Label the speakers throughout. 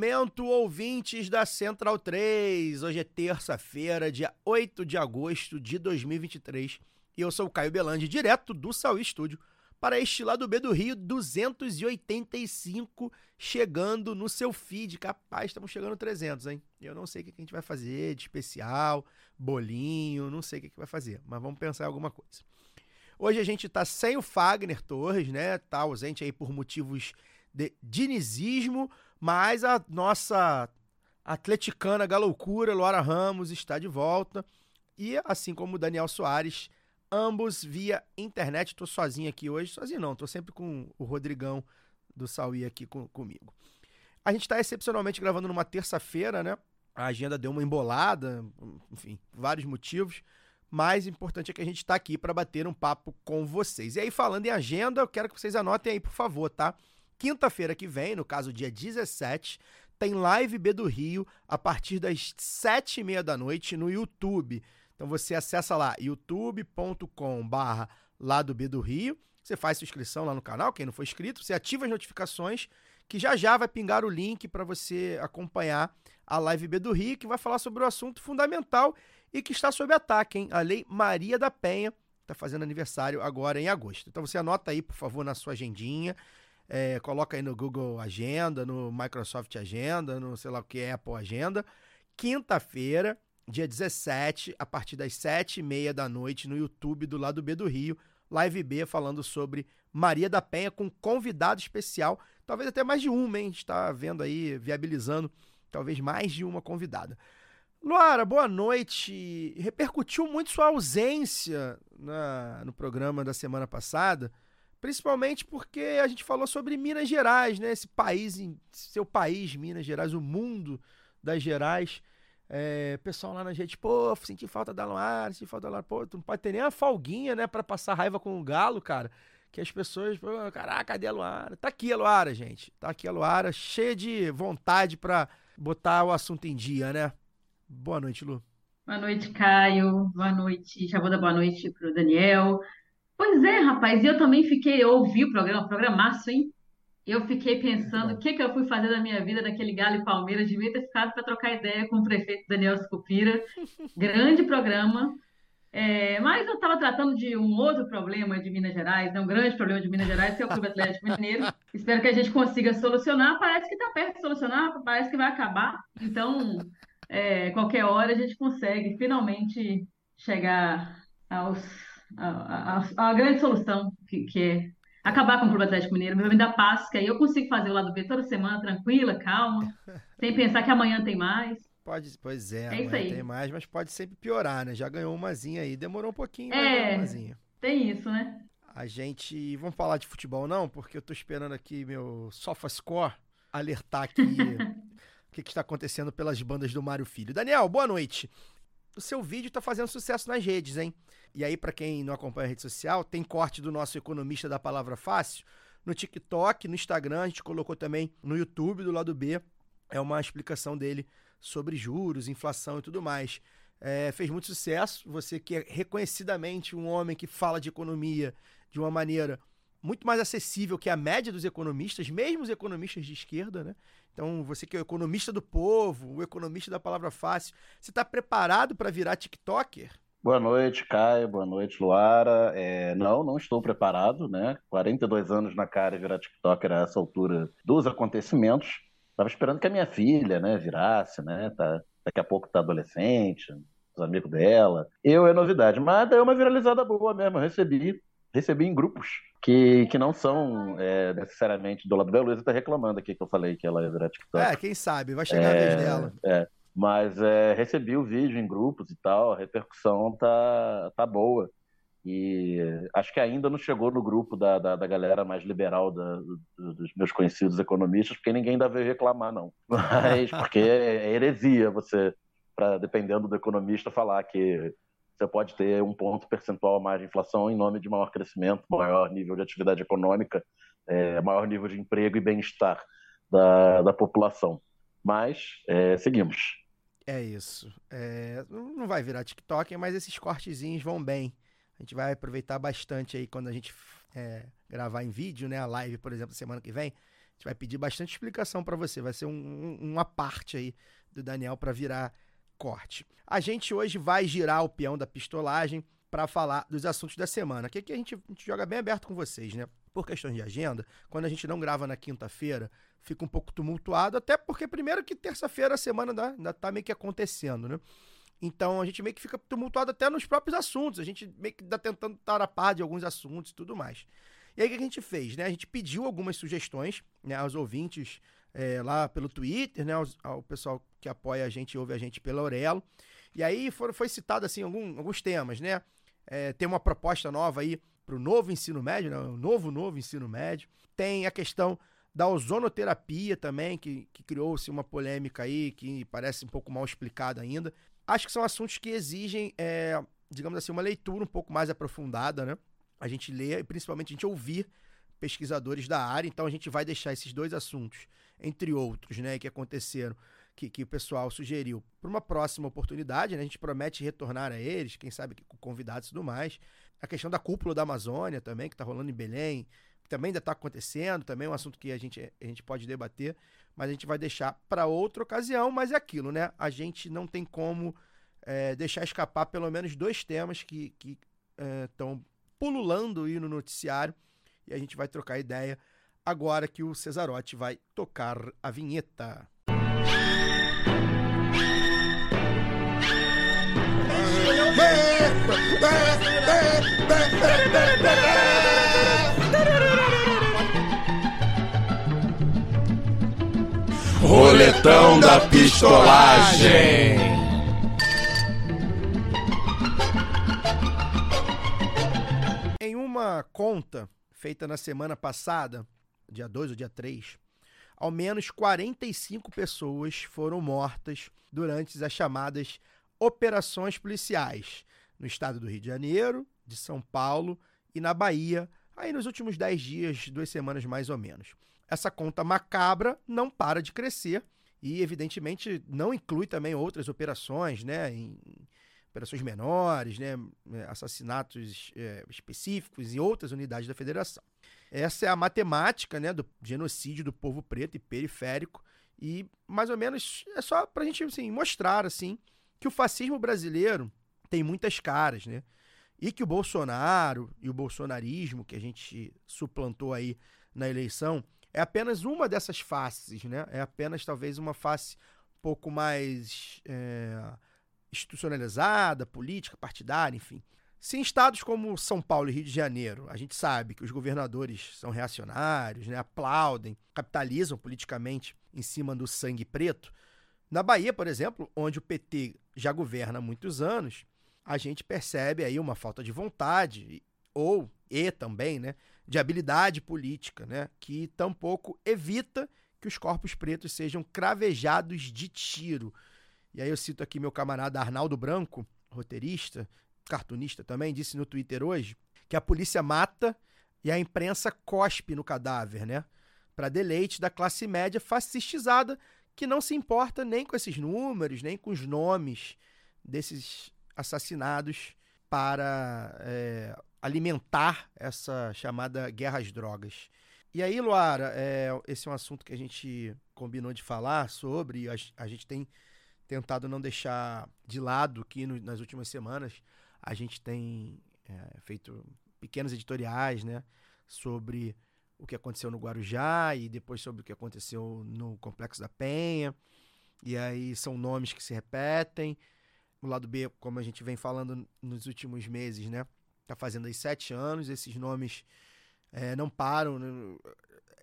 Speaker 1: Momento, ouvintes da Central 3. Hoje é terça-feira, dia 8 de agosto de 2023. E eu sou o Caio Belandi, direto do Saúl Estúdio, para este lado B do Rio 285, chegando no seu feed. Capaz, estamos chegando 300, hein? Eu não sei o que a gente vai fazer de especial, bolinho, não sei o que vai fazer, mas vamos pensar em alguma coisa. Hoje a gente tá sem o Fagner Torres, né? Tá ausente aí por motivos de dinizismo, mas a nossa atleticana galoucura, Laura Ramos, está de volta. E assim como o Daniel Soares, ambos via internet. Tô sozinho aqui hoje. Sozinho não, tô sempre com o Rodrigão do Sauí aqui com- comigo. A gente está excepcionalmente gravando numa terça-feira, né? A agenda deu uma embolada, enfim, vários motivos. Mais importante é que a gente está aqui para bater um papo com vocês. E aí, falando em agenda, eu quero que vocês anotem aí, por favor, tá? Quinta-feira que vem, no caso dia 17, tem live B do Rio a partir das sete e meia da noite no YouTube. Então você acessa lá youtube.com barra lá do B do Rio. Você faz sua inscrição lá no canal, quem não for inscrito, você ativa as notificações que já já vai pingar o link para você acompanhar a live B do Rio, que vai falar sobre o assunto fundamental e que está sob ataque, hein? A Lei Maria da Penha está fazendo aniversário agora em agosto. Então você anota aí, por favor, na sua agendinha, é, coloca aí no Google Agenda, no Microsoft Agenda, no sei lá o que Apple Agenda. Quinta-feira, dia 17, a partir das sete e meia da noite, no YouTube do lado B do Rio, Live B falando sobre Maria da Penha com convidado especial, talvez até mais de uma, hein? A gente está vendo aí, viabilizando talvez mais de uma convidada. Luara, boa noite. Repercutiu muito sua ausência na- no programa da semana passada, principalmente porque a gente falou sobre Minas Gerais, né? Esse país, seu país, Minas Gerais, o mundo das Gerais. É, pessoal lá na gente, pô, senti falta da Luara, senti falta da Luara. Pô, tu não pode ter nem uma folguinha, né, pra passar raiva com o Galo, cara. Que as pessoas, pô, caraca, cadê a Luara? Tá aqui a Luara, gente. Tá aqui a Luara, cheia de vontade pra botar o assunto em dia, né? Boa noite, Lu.
Speaker 2: Boa noite, Caio. Boa noite. Já vou dar boa noite pro Daniel. Pois é, rapaz, eu também fiquei, eu ouvi o programa, programaço, hein? Eu fiquei pensando o que que eu fui fazer da minha vida naquele Galo e Palmeiras. Devia ter ficado para trocar ideia com o prefeito Daniel Scupira. Grande programa. É, mas eu estava tratando de um outro problema de Minas Gerais, né? um grande problema de Minas Gerais, que é o Clube Atlético Mineiro. Espero que a gente consiga solucionar. Parece que está perto de solucionar, parece que vai acabar. Então, é, qualquer hora a gente consegue finalmente chegar aos, a, a, a grande solução, que, que é acabar com o Clube Atlético Mineiro, me dar paz, que aí eu consigo fazer o lado B toda semana, tranquila, calma, sem pensar que amanhã tem mais.
Speaker 1: Pode, pois é,
Speaker 2: É isso aí.
Speaker 1: tem mais, mas pode sempre piorar, né? Já ganhou umazinha aí, demorou um pouquinho,
Speaker 2: É.
Speaker 1: umazinha.
Speaker 2: Tem isso, né?
Speaker 1: A gente. Vamos falar de futebol, não? Porque eu tô esperando aqui meu SofaScore alertar aqui o que, que está acontecendo pelas bandas do Mário Filho. Daniel, boa noite. O seu vídeo tá fazendo sucesso nas redes, hein? E aí, pra quem não acompanha a rede social, tem corte do nosso economista da palavra fácil no TikTok, no Instagram, a gente colocou também no YouTube do lado B. É uma explicação dele sobre juros, inflação e tudo mais. É, fez muito sucesso. Você que é reconhecidamente um homem que fala de economia de uma maneira muito mais acessível que a média dos economistas, mesmo os economistas de esquerda, né? Então, você que é o economista do povo, o economista da palavra fácil, você está preparado para virar TikToker?
Speaker 3: Boa noite, Caio. Boa noite, Luara. É, não, não estou preparado, né? 42 anos na cara e virar TikToker a essa altura dos acontecimentos. Estava esperando que a minha filha, né, virasse, né? Tá, daqui a pouco tá adolescente, os amigos dela. Eu é novidade, mas é uma viralizada boa mesmo. Eu recebi, recebi em grupos que, que não são é, necessariamente do lado da Luísa. Tá reclamando aqui que eu falei que ela ia virar TikToker.
Speaker 1: É, quem sabe, vai chegar a vez dela.
Speaker 3: É, mas é, recebi o vídeo em grupos e tal, a repercussão tá, tá boa. E acho que ainda não chegou no grupo da, da, da galera mais liberal da, do, dos meus conhecidos economistas, porque ninguém ainda veio reclamar, não. Mas porque é heresia você, pra, dependendo do economista, falar que você pode ter um ponto percentual a mais de inflação em nome de maior crescimento, maior nível de atividade econômica, é, maior nível de emprego e bem-estar da, da população. Mas é, seguimos.
Speaker 1: É isso. É, não vai virar TikTok, mas esses cortezinhos vão bem. A gente vai aproveitar bastante aí quando a gente é, gravar em vídeo, né? A live, por exemplo, semana que vem. A gente vai pedir bastante explicação para você. Vai ser um, um, uma parte aí do Daniel para virar corte. A gente hoje vai girar o peão da pistolagem para falar dos assuntos da semana. Que aqui a gente, a gente joga bem aberto com vocês, né? Por questões de agenda, quando a gente não grava na quinta-feira, fica um pouco tumultuado, até porque, primeiro, que terça-feira a semana ainda, tá meio que acontecendo, né? Então a gente meio que fica tumultuado até nos próprios assuntos. A gente meio que tá tentando estar a par de alguns assuntos e tudo mais. E aí o que a gente fez, né? A gente pediu algumas sugestões né, aos ouvintes é, lá pelo Twitter, né? Ao pessoal que apoia a gente ouve a gente pela Aurelo. E aí foram, foi citado assim algum, alguns temas, né? É, tem uma proposta nova aí para o novo ensino médio, né? o novo, novo ensino médio. Tem a questão da ozonoterapia também, que, que criou-se uma polêmica aí, que parece um pouco mal explicada ainda. Acho que são assuntos que exigem, é, digamos assim, uma leitura um pouco mais aprofundada, né? A gente lê e principalmente a gente ouvir pesquisadores da área, então a gente vai deixar esses dois assuntos, entre outros, né, que aconteceram, que, que o pessoal sugeriu, para uma próxima oportunidade, né? A gente promete retornar a eles, quem sabe com convidados e tudo mais. A questão da cúpula da Amazônia também, que está rolando em Belém, também ainda está acontecendo, também é um assunto que a gente, a gente pode debater, mas a gente vai deixar para outra ocasião. Mas é aquilo, né? A gente não tem como é, deixar escapar pelo menos dois temas que estão é, pululando aí no noticiário e a gente vai trocar ideia agora que o Cesarotti vai tocar a vinheta.
Speaker 4: Roletão da pistolagem.
Speaker 1: Em uma conta feita na semana passada, dia 2 ou dia 3, ao menos 45 pessoas foram mortas durante as chamadas operações policiais no estado do Rio de Janeiro, de São Paulo e na Bahia, aí nos últimos 10 dias, duas semanas mais ou menos essa conta macabra não para de crescer e, evidentemente, não inclui também outras operações, né? Em, operações menores, né? assassinatos é, específicos em outras unidades da federação. Essa é a matemática né, do genocídio do povo preto e periférico. E, mais ou menos, é só para a gente assim, mostrar assim, que o fascismo brasileiro tem muitas caras, né? E que o Bolsonaro e o bolsonarismo que a gente suplantou aí na eleição é apenas uma dessas faces, né? É apenas talvez uma face um pouco mais é, institucionalizada, política, partidária, enfim. Se em estados como São Paulo e Rio de Janeiro, a gente sabe que os governadores são reacionários, né, aplaudem, capitalizam politicamente em cima do sangue preto, na Bahia, por exemplo, onde o PT já governa há muitos anos, a gente percebe aí uma falta de vontade ou e também, né, de habilidade política, né, que tampouco evita que os corpos pretos sejam cravejados de tiro. E aí eu cito aqui meu camarada Arnaldo Branco, roteirista, cartunista também, disse no Twitter hoje que a polícia mata e a imprensa cospe no cadáver, né? Para deleite da classe média fascistizada que não se importa nem com esses números, nem com os nomes desses assassinados para é, alimentar essa chamada guerra às drogas. E aí, Luara, é, esse é um assunto que a gente combinou de falar sobre, a, a gente tem tentado não deixar de lado aqui no, nas últimas semanas. A gente tem é, feito pequenos editoriais, né, sobre o que aconteceu no Guarujá e depois sobre o que aconteceu no Complexo da Penha. E aí são nomes que se repetem. O lado B, como a gente vem falando nos últimos meses, né, Tá fazendo aí sete anos, esses nomes é, não param. Né?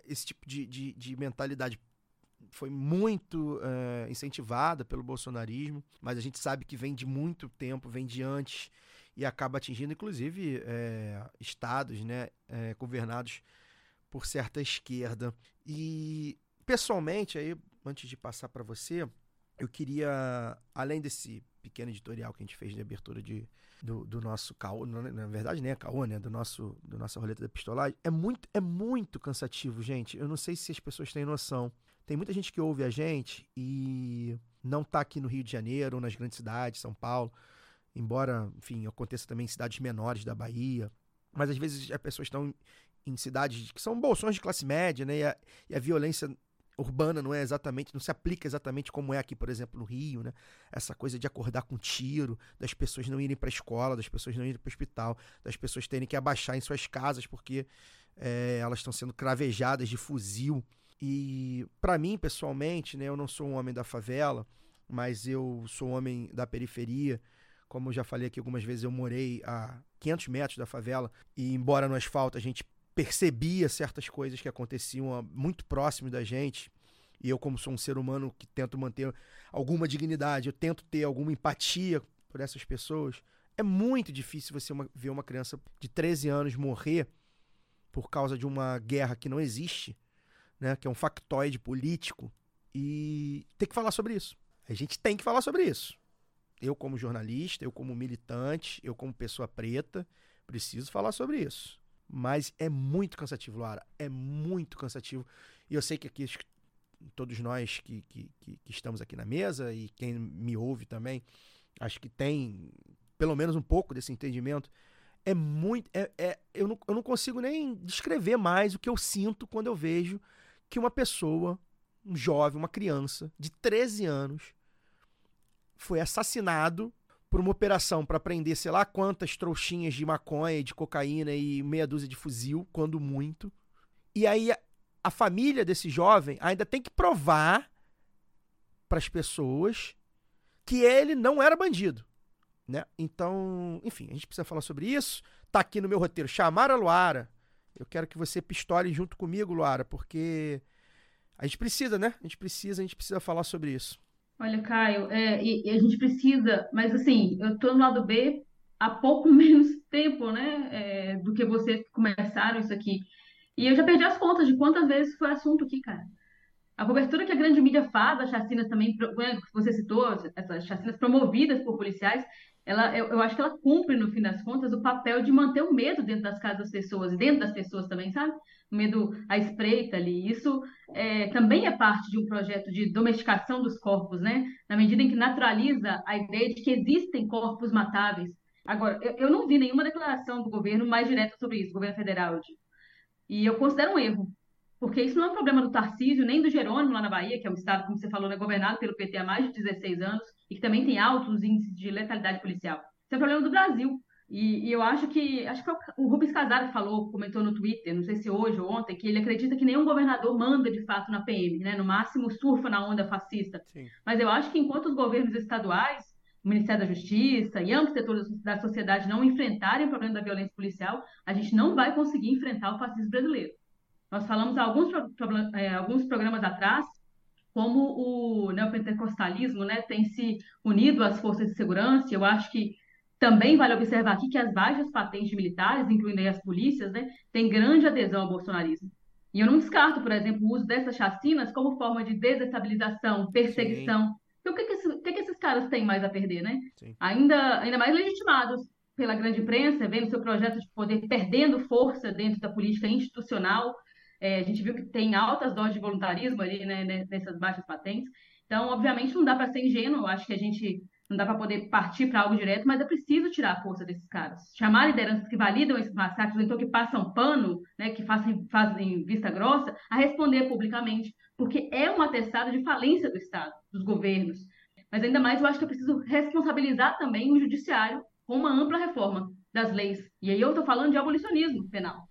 Speaker 1: Esse tipo de, de, de mentalidade foi muito é, incentivada pelo bolsonarismo, mas a gente sabe que vem de muito tempo, vem de antes. e acaba atingindo, inclusive, é, estados né, é, governados por certa esquerda. E, pessoalmente, aí, antes de passar para você, eu queria, além desse pequeno editorial que a gente fez de abertura de, do, do nosso caô, na verdade nem é caô, né? Do nosso, do nossa roleta da pistolagem, é muito, é muito cansativo, gente. Eu não sei se as pessoas têm noção. Tem muita gente que ouve a gente e não tá aqui no Rio de Janeiro ou nas grandes cidades, São Paulo, embora, enfim, aconteça também em cidades menores da Bahia. Mas às vezes as pessoas estão em cidades que são bolsões de classe média, né? E a, e a violência urbana não é exatamente, não se aplica exatamente como é aqui, por exemplo, no Rio, né? Essa coisa de acordar com tiro, das pessoas não irem para a escola, das pessoas não irem para o hospital, das pessoas terem que abaixar em suas casas porque é, elas estão sendo cravejadas de fuzil. E para mim, pessoalmente, né, eu não sou um homem da favela, mas eu sou um homem da periferia. Como eu já falei aqui algumas vezes, eu morei a 500 metros da favela e embora no asfalto a gente percebia certas coisas que aconteciam muito próximo da gente. E eu, como sou um ser humano que tento manter alguma dignidade, eu tento ter alguma empatia por essas pessoas. É muito difícil você uma, ver uma criança de 13 anos morrer por causa de uma guerra que não existe, né? Que é um factoide político. E tem que falar sobre isso. A gente tem que falar sobre isso. Eu, como jornalista, eu, como militante, eu, como pessoa preta, preciso falar sobre isso. Mas é muito cansativo, Lara. É muito cansativo. E eu sei que aqui todos nós que, que, que, que estamos aqui na mesa e quem me ouve também, acho que tem pelo menos um pouco desse entendimento. É muito. É, é, eu, não, eu não consigo nem descrever mais o que eu sinto quando eu vejo que uma pessoa, um jovem, uma criança de 13 anos, foi assassinado por uma operação para prender sei lá quantas trouxinhas de maconha, de cocaína e meia dúzia de fuzil, quando muito. E aí a, a família desse jovem ainda tem que provar para as pessoas que ele não era bandido, né? Então, enfim, a gente precisa falar sobre isso. Tá aqui no meu roteiro, chamar a Luara. Eu quero que você pistole junto comigo, Luara, porque a gente precisa, né? A gente precisa, a gente precisa falar sobre isso.
Speaker 2: Olha, Caio, é, e, e a gente precisa, mas assim, eu estou no lado B há pouco menos tempo, né, é, do que vocês começaram isso aqui. E eu já perdi as contas de quantas vezes foi assunto aqui, cara. A cobertura que a grande mídia faz das chacinas também, né, que você citou, essas chacinas promovidas por policiais, ela, eu, eu, acho que ela cumpre, no fim das contas, o papel de manter o medo dentro das casas das pessoas, e dentro das pessoas também, sabe? Medo à espreita ali. Isso é, também é parte de um projeto de domesticação dos corpos, né? Na medida em que naturaliza a ideia de que existem corpos matáveis. Agora, eu, eu não vi nenhuma declaração do governo mais direta sobre isso, governo federal. E eu considero um erro, porque isso não é um problema do Tarcísio, nem do Jerônimo lá na Bahia, que é um estado, como você falou, né, governado pelo PT há mais de 16 anos e que também tem altos índices de letalidade policial. Isso é um problema do Brasil. E, e eu acho que, acho que o Rubens Casado falou, comentou no Twitter, não sei se hoje ou ontem, que ele acredita que nenhum governador manda de fato na PM, né? No máximo surfa na onda fascista. Sim. Mas eu acho que enquanto os governos estaduais, o Ministério da Justiça e amplos setores da sociedade não enfrentarem o problema da violência policial, a gente não vai conseguir enfrentar o fascismo brasileiro. Nós falamos alguns, é, alguns programas atrás como o neopentecostalismo né, tem se unido às forças de segurança. Eu acho que também vale observar aqui que as baixas patentes militares, incluindo as polícias, né, têm grande adesão ao bolsonarismo. E eu não descarto, por exemplo, o uso dessas chacinas como forma de desestabilização, perseguição. Então, o que, que, esse, o que, que, esses caras têm mais a perder, né? Ainda, ainda mais legitimados pela grande imprensa, vendo seu projeto de poder perdendo força dentro da política institucional, é, a gente viu que tem altas doses de voluntarismo ali, né, nessas baixas patentes. Então, obviamente, não dá para ser ingênuo. Eu acho que a gente não dá para poder partir para algo direto, mas é preciso tirar a força desses caras. Chamar lideranças que validam esses massacres, ou então que passam pano, né, que fazem, fazem vista grossa, a responder publicamente, porque é um atestado de falência do Estado, dos governos. Mas ainda mais, eu acho que é preciso responsabilizar também o judiciário com uma ampla reforma das leis. E aí eu estou falando de abolicionismo penal.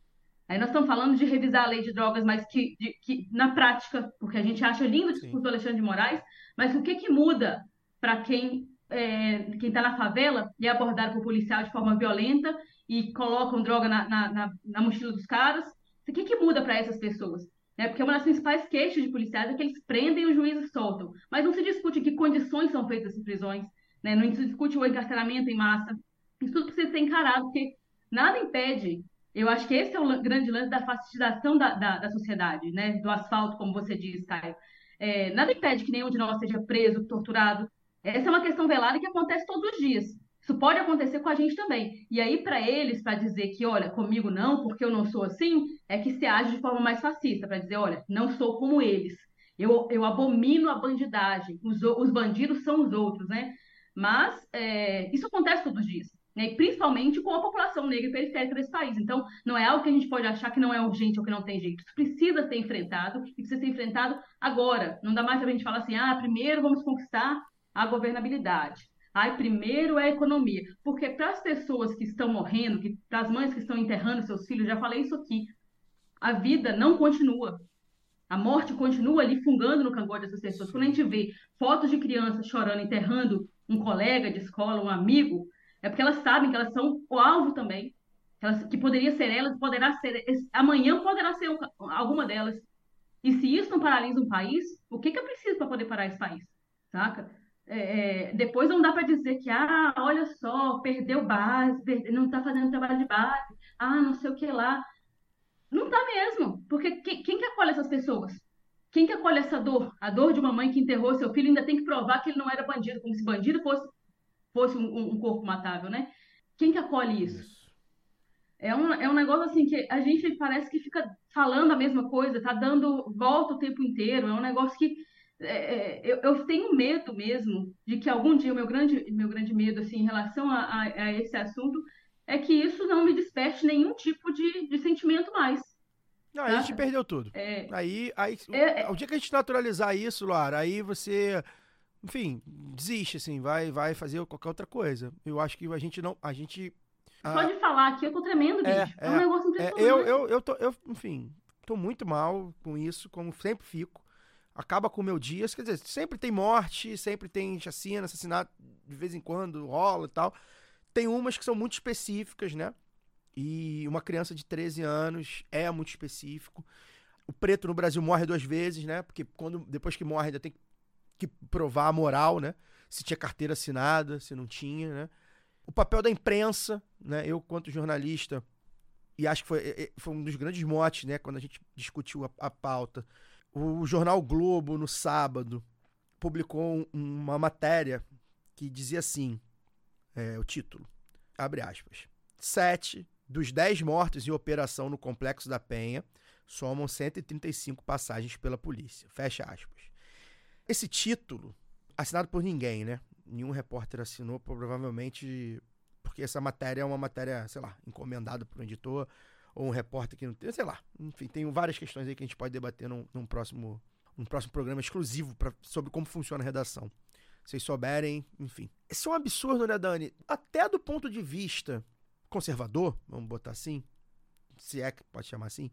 Speaker 2: Aí nós estamos falando de revisar a lei de drogas, mas que, de, que na prática, porque a gente acha lindo o discurso do Alexandre de Moraes, mas o que, que muda para quem é, quem está na favela e é abordado por policial de forma violenta e colocam droga na, na, na, na mochila dos caras? O que, que muda para essas pessoas? É, porque uma das principais queixas de policiais é que eles prendem e os juízes soltam. Mas não se discute que condições são feitas essas prisões, né? não se discute o encarceramento em massa. Isso tudo precisa ser encarado, porque nada impede. Eu acho que esse é o grande lance da fascistização da, da, da sociedade, né? Do asfalto, como você diz, Caio. É, nada impede que nenhum de nós seja preso, torturado. Essa é uma questão velada que acontece todos os dias. Isso pode acontecer com a gente também. E aí, para eles, para dizer que, olha, comigo não, porque eu não sou assim, é que se age de forma mais fascista, para dizer, olha, não sou como eles. Eu, eu abomino a bandidagem. Os, os bandidos são os outros, né? Mas é, isso acontece todos os dias, né? Principalmente com a população negra e periférica desse país. Então, não é algo que a gente pode achar que não é urgente ou que não tem jeito. Isso precisa ser enfrentado e precisa ser enfrentado agora. Não dá mais pra gente falar assim, ah, primeiro vamos conquistar a governabilidade. Ai, primeiro é a economia. Porque para as pessoas que estão morrendo, que, para as mães que estão enterrando seus filhos, já falei isso aqui, a vida não continua. A morte continua ali fungando no cangote dessas pessoas. Quando a gente vê fotos de crianças chorando, enterrando um colega de escola, um amigo, é porque elas sabem que elas são o alvo também. Que, elas, que poderia ser elas, poderá ser. Amanhã poderá ser um- alguma delas. E se isso não paralisa um país, o que, que é preciso para poder parar esse país? Saca? É, é, depois não dá para dizer que, ah, olha só, perdeu base, perde- não está fazendo trabalho de base, ah, não sei o que lá. Não tá mesmo, porque quem, quem que acolhe essas pessoas? Quem que acolhe essa dor? A dor de uma mãe que enterrou seu filho ainda tem que provar que ele não era bandido, como se bandido fosse, fosse um, um- corpo matável, né? Quem que acolhe isso? É um, é um negócio assim que a gente parece que fica falando a mesma coisa, tá dando volta o tempo inteiro. É um negócio que é, é, eu, eu tenho medo mesmo de que algum dia o meu grande, meu grande medo assim, em relação a, a, a esse assunto é que isso não me desperte nenhum tipo de, de sentimento mais.
Speaker 1: Não, aí a gente perdeu tudo.
Speaker 2: É,
Speaker 1: Aí, aí
Speaker 2: É, é-
Speaker 1: o dia que a gente naturalizar isso, Luara, aí você, enfim, desiste, assim, vai, vai fazer qualquer outra coisa. Eu acho que a gente não, a gente...
Speaker 2: só
Speaker 1: a-
Speaker 2: de falar aqui eu tô tremendo, bicho.
Speaker 1: É,
Speaker 2: É, um
Speaker 1: é,
Speaker 2: negócio
Speaker 1: é,
Speaker 2: impressionante.
Speaker 1: eu, eu, eu, tô, eu, enfim, tô muito mal com isso, como sempre fico. Acaba com o meu dia, quer dizer, sempre tem morte, sempre tem chacina, assassinato, de vez em quando rola e tal. Tem umas que são muito específicas, né? E uma criança de 13 anos é muito específico. O preto no Brasil morre duas vezes, né? Porque quando, depois que morre ainda tem que provar a moral, né? Se tinha carteira assinada, se não tinha, né? O papel da imprensa, né? Eu, quanto jornalista, e acho que foi, é, é, foi um dos grandes motes, né? Quando a gente discutiu a, a pauta. O jornal Globo, no sábado, publicou um- uma matéria que dizia assim: é, o título, abre aspas. Sete dos dez mortos em operação no Complexo da Penha somam 135 passagens pela polícia. Fecha aspas. Esse título, assinado por ninguém, né? Nenhum repórter assinou, provavelmente porque essa matéria é uma matéria, sei lá, encomendada por um editor ou um repórter que não tem, sei lá. Enfim, tem várias questões aí que a gente pode debater num, num próximo, num próximo programa exclusivo pra, sobre como funciona a redação. Se vocês souberem, enfim. Isso é um absurdo, né, Dani? Até do ponto de vista conservador, vamos botar assim, se é que pode chamar assim,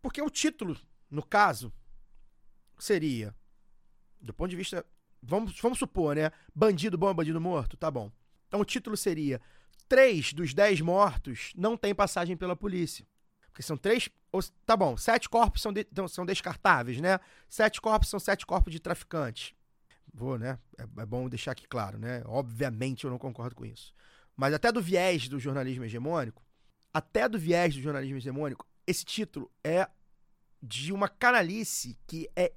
Speaker 1: porque o título, no caso, seria, do ponto de vista, vamos, vamos supor, né, bandido bom é bandido morto, tá bom. Então o título seria, três dos dez mortos não têm passagem pela polícia. Porque são três, tá bom, sete corpos são, de- então, são descartáveis, né? Sete corpos são sete corpos de traficantes. Vou, né? É, é bom deixar aqui claro, né? Obviamente eu não concordo com isso. Mas até do viés do jornalismo hegemônico, até do viés do jornalismo hegemônico, esse título é de uma canalice que é,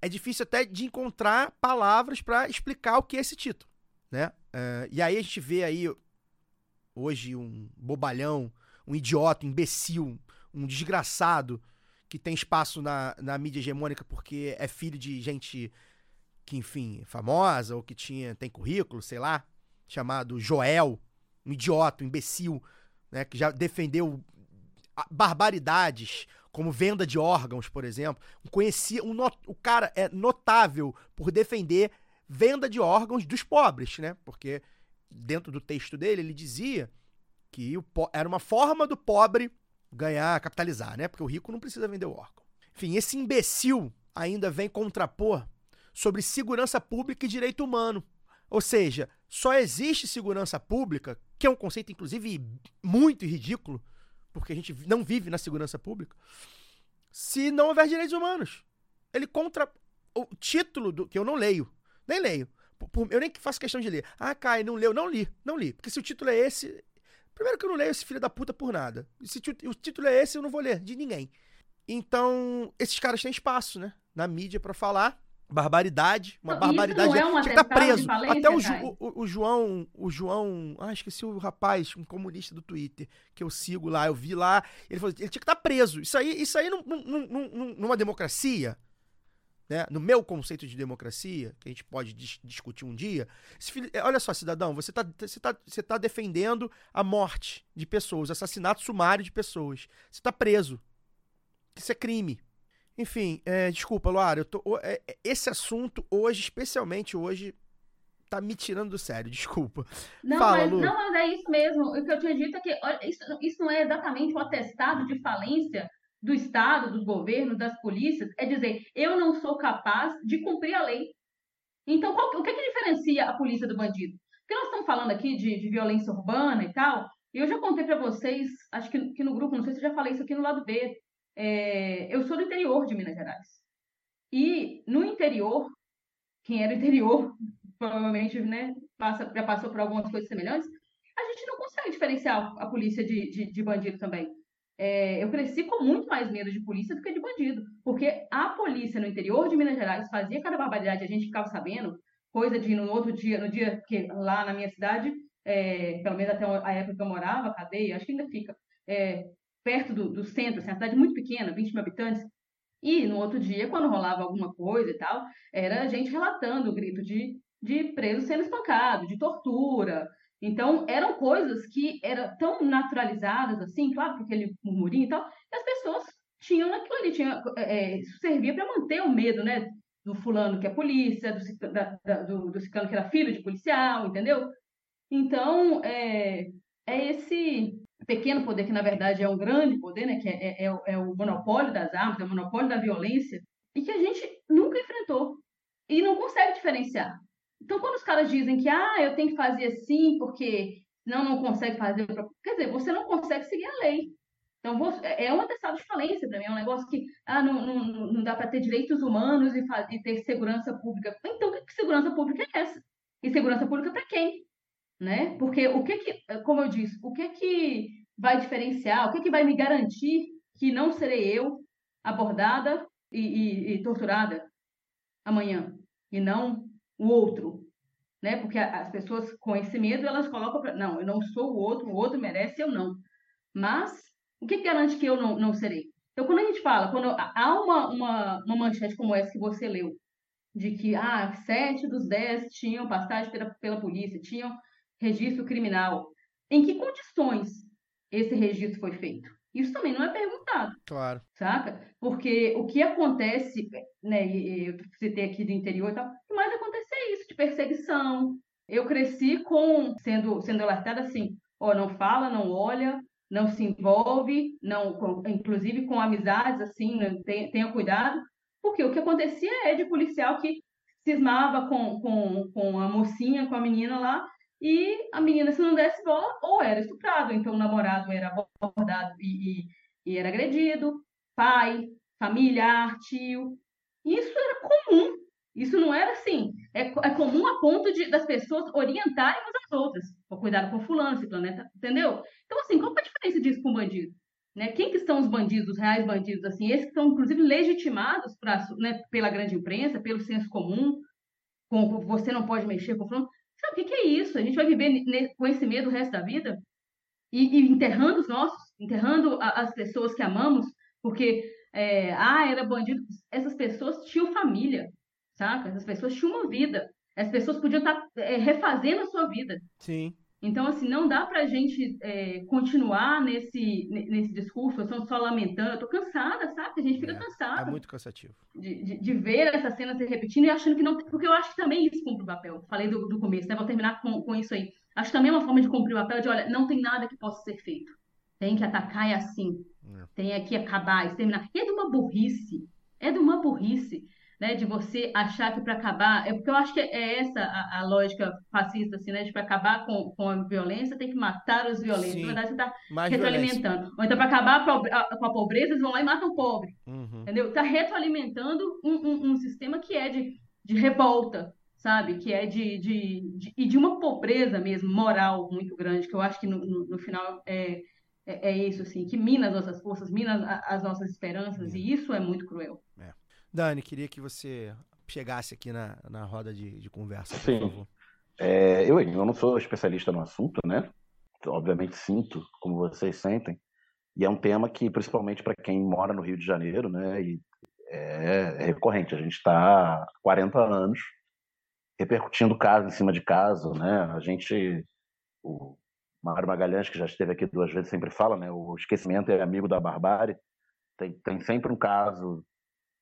Speaker 1: é difícil até de encontrar palavras para explicar o que é esse título, né? É, e aí a gente vê aí hoje um bobalhão, um idiota, um imbecil, um desgraçado que tem espaço na, na mídia hegemônica porque é filho de gente que, enfim, é famosa ou que tinha tem currículo, sei lá, chamado Joel, um idiota, um imbecil, né, que já defendeu barbaridades como venda de órgãos, por exemplo. Conhecia, um not- o cara é notável por defender venda de órgãos dos pobres, né? Porque dentro do texto dele ele dizia que era uma forma do pobre ganhar, capitalizar, né? Porque o rico não precisa vender o órgão. Enfim, esse imbecil ainda vem contrapor sobre segurança pública e direito humano. Ou seja, só existe segurança pública, que é um conceito, inclusive, muito ridículo, porque a gente não vive na segurança pública, se não houver direitos humanos. Ele contra. O título do. que eu não leio, nem leio, por- eu nem faço questão de ler. Ah, Caio, não leu. Não li, não li. Porque se o título é esse. Primeiro que eu não leio esse filho da puta por nada. Se o título é esse, eu não vou ler, de ninguém. Então, esses caras têm espaço, né? Na mídia pra falar. Barbaridade. Uma
Speaker 2: Não,
Speaker 1: barbaridade.
Speaker 2: não é um
Speaker 1: Tinha que
Speaker 2: de
Speaker 1: preso. Até o, Ju- o, o João. O João. Ah, esqueci o rapaz, um comunista do Twitter, que eu sigo lá, eu vi lá. Ele falou: ele tinha que estar preso. Isso aí, isso aí num- num- num- numa democracia. Né? No meu conceito de democracia, que a gente pode dis- discutir um dia, filho- é, olha só, cidadão, você está você tá, você tá defendendo a morte de pessoas, assassinato sumário de pessoas. Você está preso. Isso é crime. Enfim, é, desculpa, Luara, eu tô, é, é, esse assunto hoje, especialmente hoje, tá me tirando do sério, desculpa.
Speaker 2: Não,
Speaker 1: Fala,
Speaker 2: mas,
Speaker 1: Lu.
Speaker 2: não, mas é isso mesmo. O que eu tinha dito é que olha, isso, isso não é exatamente um atestado de falência do Estado, dos governos, das polícias. É dizer, eu não sou capaz de cumprir a lei. Então, qual o que, que diferencia a polícia do bandido? Porque nós estamos falando aqui de, de violência urbana e tal, e eu já contei para vocês, acho que, que no grupo, não sei se eu já falei isso aqui no lado B. é, eu sou do interior de Minas Gerais. E no interior, quem é do interior, provavelmente né, passa, já passou por algumas coisas semelhantes, a gente não consegue diferenciar a polícia de, de, de bandido também. É, eu cresci com muito mais medo de polícia do que de bandido, porque a polícia no interior de Minas Gerais fazia cada barbaridade, a gente ficava sabendo, coisa de no outro dia, no dia que lá na minha cidade, é, pelo menos até a época que eu morava, cadeia, acho que ainda fica, é, perto do, do centro, assim, uma cidade muito pequena, 20 mil habitantes, e no outro dia, quando rolava alguma coisa e tal, era a gente relatando o grito de, de preso sendo espancado, de tortura. Então, eram coisas que eram tão naturalizadas, assim, claro, com aquele murmurinho e tal, que as pessoas tinham naquilo ali, tinha, é, isso servia para manter o medo, né? Do fulano que é polícia, do, da- da- do, do ciclano que era filho de policial, entendeu? Então, é, é esse pequeno poder, que na verdade é um grande poder, né? Que é, é, é é o monopólio das armas, é o monopólio da violência, e que a gente nunca enfrentou e não consegue diferenciar. Então, quando os caras dizem que ah, eu tenho que fazer assim porque não não consegue fazer, pra-" quer dizer, você não consegue seguir a lei. Então, você- é um atestado de falência para mim, é um negócio que ah, não, não, não dá para ter direitos humanos e, fa- e ter segurança pública. Então, que segurança pública é essa? E segurança pública para quem? Né? Porque o que que, como eu disse, o que que vai diferenciar, o que que vai me garantir que não serei eu abordada e, e- e torturada amanhã e não o outro, né? Porque as pessoas com esse medo elas colocam pra, não, eu não sou o outro, o outro merece, eu não. Mas o que garante que eu não, não serei? Então quando a gente fala, quando há uma, uma, uma manchete como essa que você leu, de que ah, sete dos dez tinham passagem pela, pela polícia, tinham registro criminal, em que condições esse registro foi feito? Isso também não é perguntado
Speaker 1: Claro.
Speaker 2: saca? Porque o que acontece, né, eu citei aqui do interior e tal, o que mais acontece de perseguição. Eu cresci com, sendo, sendo alertada assim, ó, não fala, não olha, não se envolve, não, inclusive com amizades, assim, né, tenha, tenha cuidado, porque o que acontecia é de policial que cismava com, com, com a mocinha, com a menina lá, e a menina, se não desse bola, ou era estuprado, então o namorado era abordado e, e, e era agredido, pai, familiar, tio. Isso era comum. Isso não era assim. É, é comum a ponto de, das pessoas orientarem umas às outras. Cuidado com fulano, esse planeta, entendeu? Então, assim, qual é a diferença disso com bandido? Né? Quem que são os bandidos, os reais bandidos, assim? Esses que são, inclusive, legitimados pra, né, pela grande imprensa, pelo senso comum, com, você não pode mexer com fulano. Sabe o que, que é isso? A gente vai viver com esse medo o resto da vida? e, e enterrando os nossos, enterrando a- as pessoas que amamos, porque, é, ah, era bandido. Essas pessoas tinham família, saca? Essas pessoas tinham uma vida. As pessoas podiam estar é, refazendo a sua vida.
Speaker 1: Sim.
Speaker 2: Então, assim, não dá pra gente é, continuar nesse, ne- nesse discurso, só, só lamentando. Eu tô cansada, sabe? A gente fica
Speaker 1: É,
Speaker 2: cansada
Speaker 1: É muito cansativo.
Speaker 2: de, de, de ver essa cena se repetindo e achando que não. Porque eu acho que também isso cumpre o papel. Falei do, do começo, né? Vou terminar com, com isso aí. Acho que também é uma forma de cumprir o papel de, olha, não tem nada que possa ser feito. Tem que atacar é assim.
Speaker 1: É.
Speaker 2: Tem que acabar, exterminar. E é de uma burrice. É de uma burrice. Né, de você achar que para acabar, é porque eu acho que é essa a, a lógica fascista, assim, né, de para acabar com, com a violência tem que matar os violentos.
Speaker 1: Sim.
Speaker 2: Na verdade, você está
Speaker 1: Mais violência.
Speaker 2: retroalimentando. Ou então, para acabar com a pobreza, eles vão lá e matam o pobre
Speaker 1: Uhum.
Speaker 2: entendeu? Está retroalimentando um, um, um sistema que é de, de revolta, sabe? Que é de, de, de, e de uma pobreza mesmo, moral muito grande, que eu acho que no, no, no final é, é, é, isso, assim, que mina as nossas forças, mina as, as nossas esperanças, é. e isso é muito cruel. É.
Speaker 1: Dani, queria que você chegasse aqui na, na roda de, de conversa, por
Speaker 3: Sim.
Speaker 1: favor.
Speaker 3: É, eu, eu não sou especialista no assunto, né? Obviamente sinto, como vocês sentem, e é um tema que, principalmente para quem mora no Rio de Janeiro, né, e é, é recorrente. A gente está há 40 anos repercutindo caso em cima de caso, né? A gente, o Mário Magalhães, que já esteve aqui duas vezes, sempre fala, né? O esquecimento é amigo da barbárie. Tem, tem sempre um caso,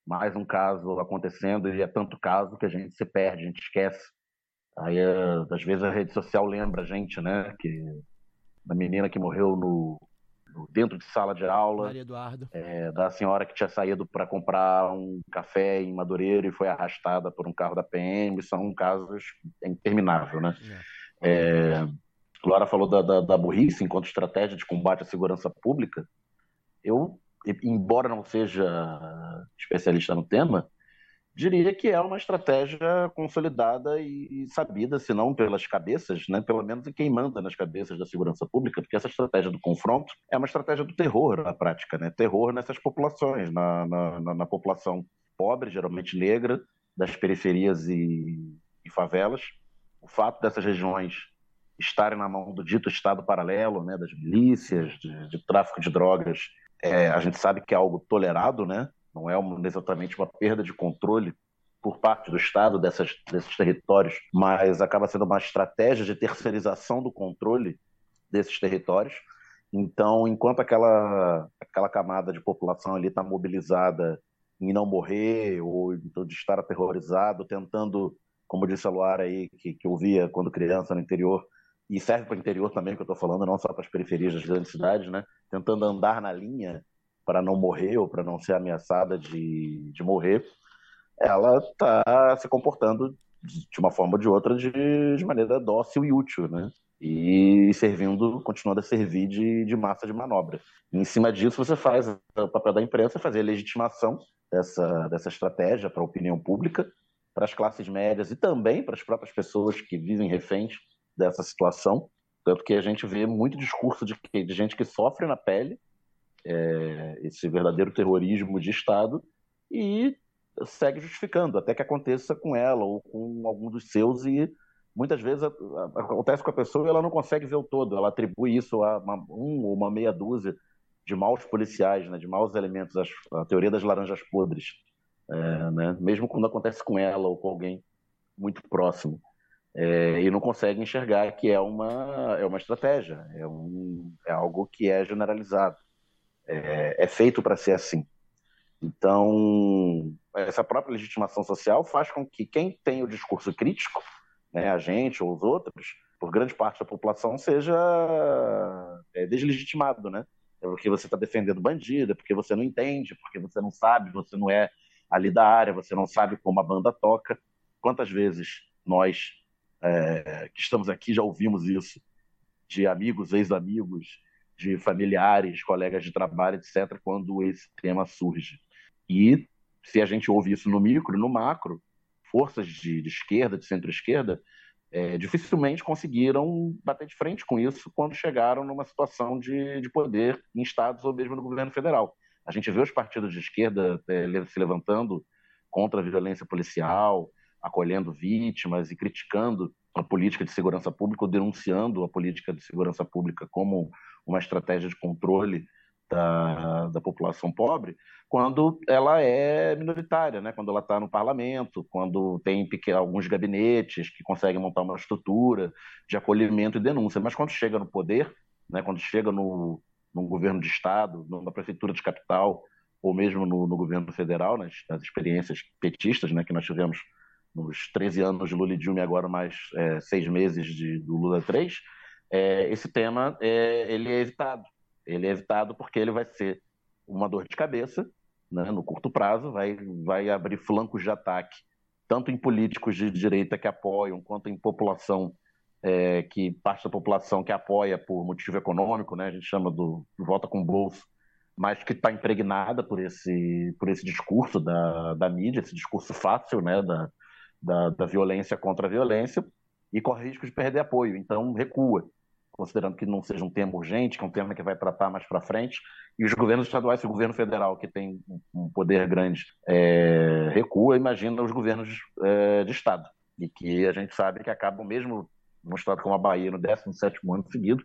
Speaker 3: mais um caso acontecendo, e é tanto caso que a gente se perde, a gente esquece. Aí, às vezes, a rede social lembra a gente, né? Que da menina que morreu no, dentro de sala de aula.
Speaker 1: Maria Eduardo.
Speaker 3: É, da senhora que tinha saído para comprar um café em Madureira e foi arrastada por um carro da PM. São casos intermináveis, né? É. É, Laura falou da, da, da burrice enquanto estratégia de combate à segurança pública. Eu, embora não seja especialista no tema, diria que é uma estratégia consolidada e sabida, se não pelas cabeças, né, pelo menos quem manda nas cabeças da segurança pública, porque essa estratégia do confronto é uma estratégia do terror na prática, né? terror nessas populações, na, na, na população pobre, geralmente negra, das periferias e, e favelas. O fato dessas regiões estarem na mão do dito Estado paralelo, né, das milícias, de, de tráfico de drogas, é, a gente sabe que é algo tolerado, né? não é uma, exatamente uma perda de controle por parte do Estado dessas, desses territórios, mas acaba sendo uma estratégia de terceirização do controle desses territórios. Então, enquanto aquela, aquela camada de população ali está mobilizada em não morrer ou então de estar aterrorizado, tentando, como disse a Luara aí, que, que eu via quando criança no interior, e serve para o interior também, que eu estou falando, não só para as periferias das grandes cidades, né? tentando andar na linha para não morrer ou para não ser ameaçada de, de morrer, ela está se comportando de uma forma ou de outra de, de maneira dócil e útil, né? E servindo, continuando a servir de, de massa de manobra. E em cima disso, você faz o papel da imprensa, fazer a legitimação dessa, dessa estratégia para a opinião pública, para as classes médias e também para as próprias pessoas que vivem reféns dessa situação. Tanto que a gente vê muito discurso de, de gente que sofre na pele é, esse verdadeiro terrorismo de Estado e segue justificando até que aconteça com ela ou com algum dos seus e muitas vezes acontece com a pessoa e ela não consegue ver o todo, ela atribui isso a uma, um ou uma meia dúzia de maus policiais, né, de maus elementos, a teoria das laranjas podres, é, né, mesmo quando acontece com ela ou com alguém muito próximo. É, e não consegue enxergar que é uma, é uma estratégia, é, um, é algo que é generalizado é, é feito para ser assim. Então, essa própria legitimação social faz com que quem tem o discurso crítico, né, a gente ou os outros, por grande parte da população, seja é, deslegitimado, né? É porque você está defendendo bandido, é porque você não entende, porque você não sabe, você não é ali da área, você não sabe como a banda toca. Quantas vezes nós é, que estamos aqui já ouvimos isso de amigos, ex-amigos, de familiares, colegas de trabalho, etc., quando esse tema surge. E se a gente ouve isso no micro, no macro, forças de, de esquerda, de centro-esquerda, é, dificilmente conseguiram bater de frente com isso quando chegaram numa situação de, de poder em estados ou mesmo no governo federal. A gente vê os partidos de esquerda é, se levantando contra a violência policial, acolhendo vítimas e criticando a política de segurança pública ou denunciando a política de segurança pública como uma estratégia de controle da, da população pobre, quando ela é minoritária, né? quando ela está no parlamento, quando tem alguns gabinetes que conseguem montar uma estrutura de acolhimento e denúncia. Mas quando chega no poder, né? quando chega no, no governo de Estado, na prefeitura de capital, ou mesmo no, no governo federal, nas, nas, experiências petistas né? que nós tivemos nos 13 anos de Lula e Dilma e agora mais é, seis meses de, do Lula 3, é, esse tema é, ele é evitado. Ele é evitado porque ele vai ser uma dor de cabeça, né, no curto prazo, vai, vai abrir flancos de ataque, tanto em políticos de direita que apoiam, quanto em população, é, que parte da população que apoia por motivo econômico, né, a gente chama do, do volta com bolso, mas que está impregnada por esse, por esse discurso da, da mídia, esse discurso fácil né, da, da, da violência contra a violência e corre risco de perder apoio. Então, recua, considerando que não seja um tema urgente, que é um tema que vai tratar mais para frente. E os governos estaduais, o governo federal, que tem um poder grande, é, recua, imagina os governos é, de Estado. E que a gente sabe que acabam, mesmo num estado como a Bahia, no 17 ano seguido,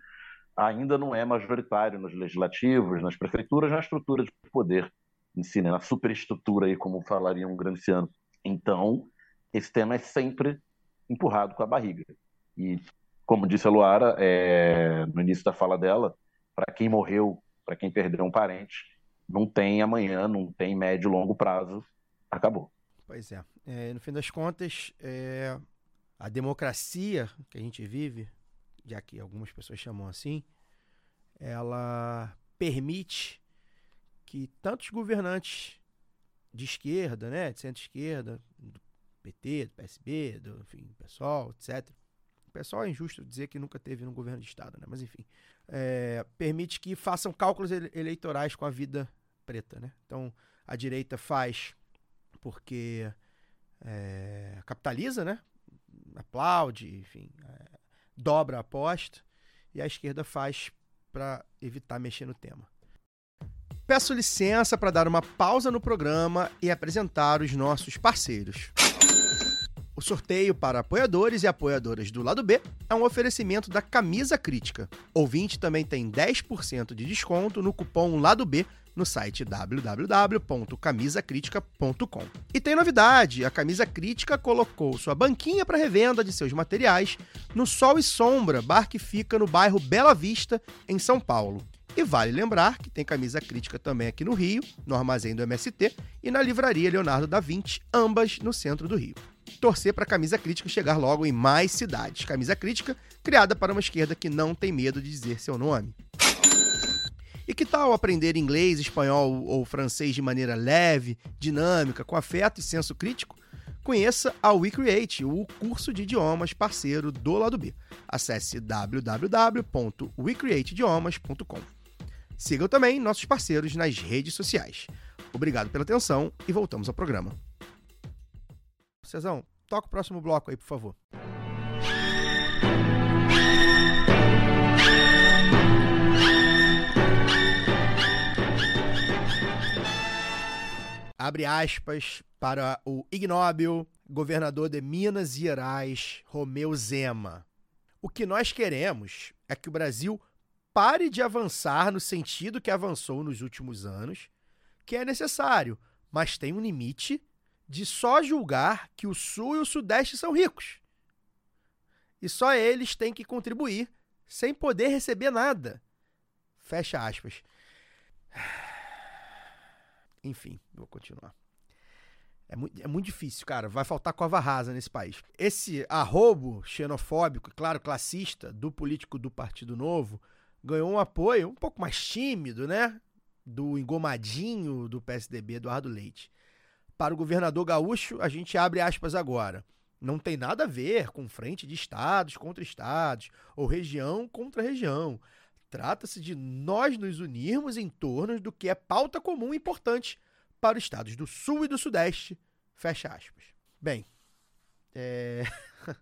Speaker 3: ainda não é majoritário nos legislativos, nas prefeituras, na estrutura de poder em si, né? na superestrutura, aí, como falaria um grandiciano. Então, esse tema é sempre empurrado com a barriga. E, como disse a Luara é, no início da fala dela, para quem morreu, para quem perdeu um parente, não tem amanhã, não tem médio e longo prazo, acabou.
Speaker 1: Pois é. é no fim das contas, é, a democracia que a gente vive já que algumas pessoas chamam assim, ela permite que tantos governantes de esquerda, né, de centro-esquerda, do PT, do PSB, do enfim, etc. O pessoal é injusto dizer que nunca teve no governo de estado, né? Mas enfim, é, permite que façam cálculos eleitorais com a vida preta, né? Então a direita faz porque é, capitaliza, né? Aplaude, enfim, é, dobra a aposta e a esquerda faz para evitar mexer no tema. Peço licença para dar uma pausa no programa e apresentar os nossos parceiros. O sorteio para apoiadores e apoiadoras do lado B é um oferecimento da Camisa Crítica. Ouvinte também tem 10% de desconto no cupom Lado B no site www.camisacritica.com. E tem novidade: a Camisa Crítica colocou sua banquinha para revenda de seus materiais no Sol e Sombra, bar que fica no bairro Bela Vista, em São Paulo. E vale lembrar que tem camisa crítica também aqui no Rio, no armazém do MST e na livraria Leonardo da Vinci, ambas no centro do Rio. Torcer para a camisa crítica chegar logo em mais cidades. Camisa crítica criada para uma esquerda que não tem medo de dizer seu nome. E que tal aprender inglês, espanhol ou francês de maneira leve, dinâmica, com afeto e senso crítico? Conheça a WeCreate, o curso de idiomas parceiro do lado B. Acesse www.wecreateidiomas.com. Sigam também nossos parceiros nas redes sociais. Obrigado pela atenção e voltamos ao programa. Cezão, toca o próximo bloco aí, por favor. abre aspas, para o ignóbil governador de Minas Gerais, Romeu Zema. O que nós queremos é que o Brasil pare de avançar no sentido que avançou nos últimos anos, que é necessário, mas tem um limite de só julgar que o Sul e o Sudeste são ricos. E só eles têm que contribuir sem poder receber nada. Fecha aspas. Enfim, vou continuar. É muito, é muito difícil, cara. Vai faltar cova rasa nesse país. Esse arrobo xenofóbico, claro, classista, do político do Partido Novo, ganhou um apoio um pouco mais tímido, né? Do engomadinho do PSDB, Eduardo Leite. Para o governador gaúcho, a gente abre aspas agora. Não tem nada a ver com frente de estados contra estados ou região contra região. Trata-se de nós nos unirmos em torno do que é pauta comum e importante para os estados do Sul e do Sudeste. Fecha aspas. Bem, é.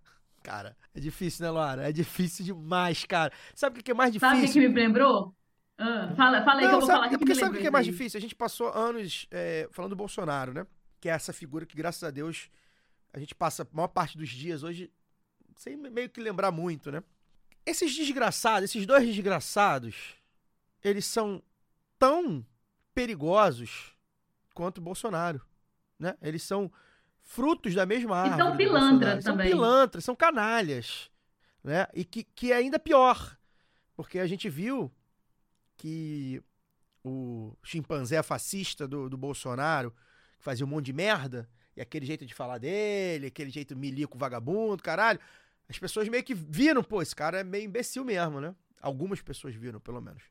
Speaker 1: cara, é difícil, né, Laura? É difícil demais, cara. Sabe o que é mais difícil?
Speaker 2: Sabe o que me lembrou? Ah, fala, fala aí
Speaker 1: Não,
Speaker 2: que eu vou
Speaker 1: sabe,
Speaker 2: falar.
Speaker 1: é porque sabe o que é mais difícil? A gente passou anos é, falando do Bolsonaro, né? Que é essa figura que, graças a Deus, a gente passa a maior parte dos dias hoje sem meio que lembrar muito, né? Esses desgraçados, esses dois desgraçados, eles são tão perigosos quanto o Bolsonaro, né? Eles são frutos da mesma árvore.
Speaker 2: E são pilantras também.
Speaker 1: São pilantras, são canalhas, né? E que, que é ainda pior, porque a gente viu que o chimpanzé fascista do, do Bolsonaro, que fazia um monte de merda, e aquele jeito de falar dele, aquele jeito milico vagabundo, caralho, as pessoas meio que viram, pô, esse cara é meio imbecil mesmo, né? Algumas pessoas viram, pelo menos.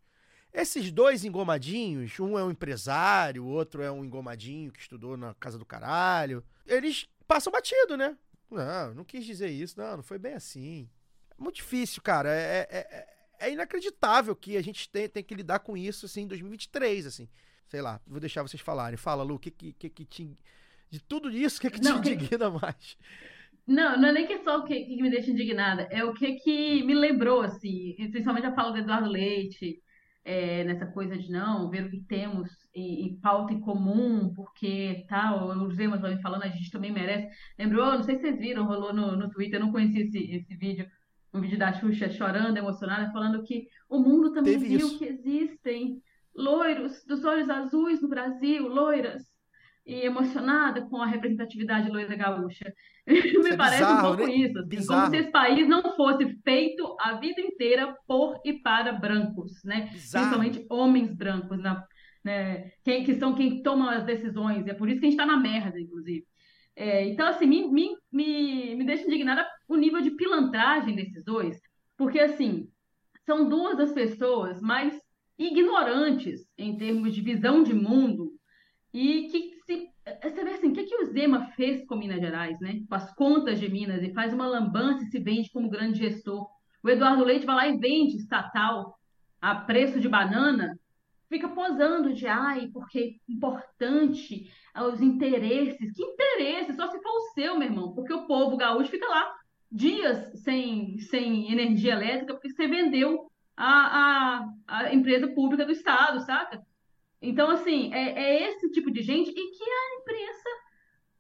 Speaker 1: Esses dois engomadinhos, um é um empresário, o outro é um engomadinho que estudou na casa do caralho, eles passam batido, né? Não, não quis dizer isso, não, não foi bem assim. É muito difícil, cara. É, é, é, é inacreditável que a gente tem, tem que lidar com isso assim, em 2023, assim. Sei lá, vou deixar vocês falarem. Fala, Lu, o que, que, que, que te. De tudo isso, o que, que te
Speaker 2: Não, que-
Speaker 1: indigna mais?
Speaker 2: Não, não é nem que só o que, que me deixa indignada, é o que que me lembrou, assim, principalmente a fala do Eduardo Leite, é, nessa coisa de não, ver o que temos em, em pauta em comum, porque tal, os Zemas vão falando, a gente também merece. Lembrou, não sei se vocês viram, rolou no, no Twitter, eu não conheci esse, esse vídeo, um vídeo da Xuxa chorando, emocionada, falando que o mundo também
Speaker 1: Teve
Speaker 2: viu
Speaker 1: isso.
Speaker 2: que existem loiros dos olhos azuis no Brasil, loiras, e emocionada com a representatividade loira gaúcha.
Speaker 1: Isso
Speaker 2: Me
Speaker 1: é
Speaker 2: parece um
Speaker 1: bizarro,
Speaker 2: pouco
Speaker 1: né?
Speaker 2: isso, assim, como se esse país não fosse feito a vida inteira por e para brancos, né?
Speaker 1: Bizarro.
Speaker 2: Principalmente homens brancos, na- né? Quem, que são quem tomam as decisões, é por isso que a gente está na merda, inclusive. É, então, assim, me, me, me, me deixa indignada o nível de pilantragem desses dois, porque, assim, são duas das pessoas mais ignorantes em termos de visão de mundo e que se você vê assim, o que, que o Zema fez com Minas Gerais, né? Com as contas de Minas e faz uma lambança e se vende como grande gestor. O Eduardo Leite vai lá e vende estatal a preço de banana, fica posando de ai, porque é importante os interesses. Que interesses? Só se for o seu, meu irmão, porque o povo gaúcho fica lá dias sem, sem energia elétrica porque você vendeu a, a, a empresa pública do Estado, saca? Então, assim, é, é esse tipo de gente e que a imprensa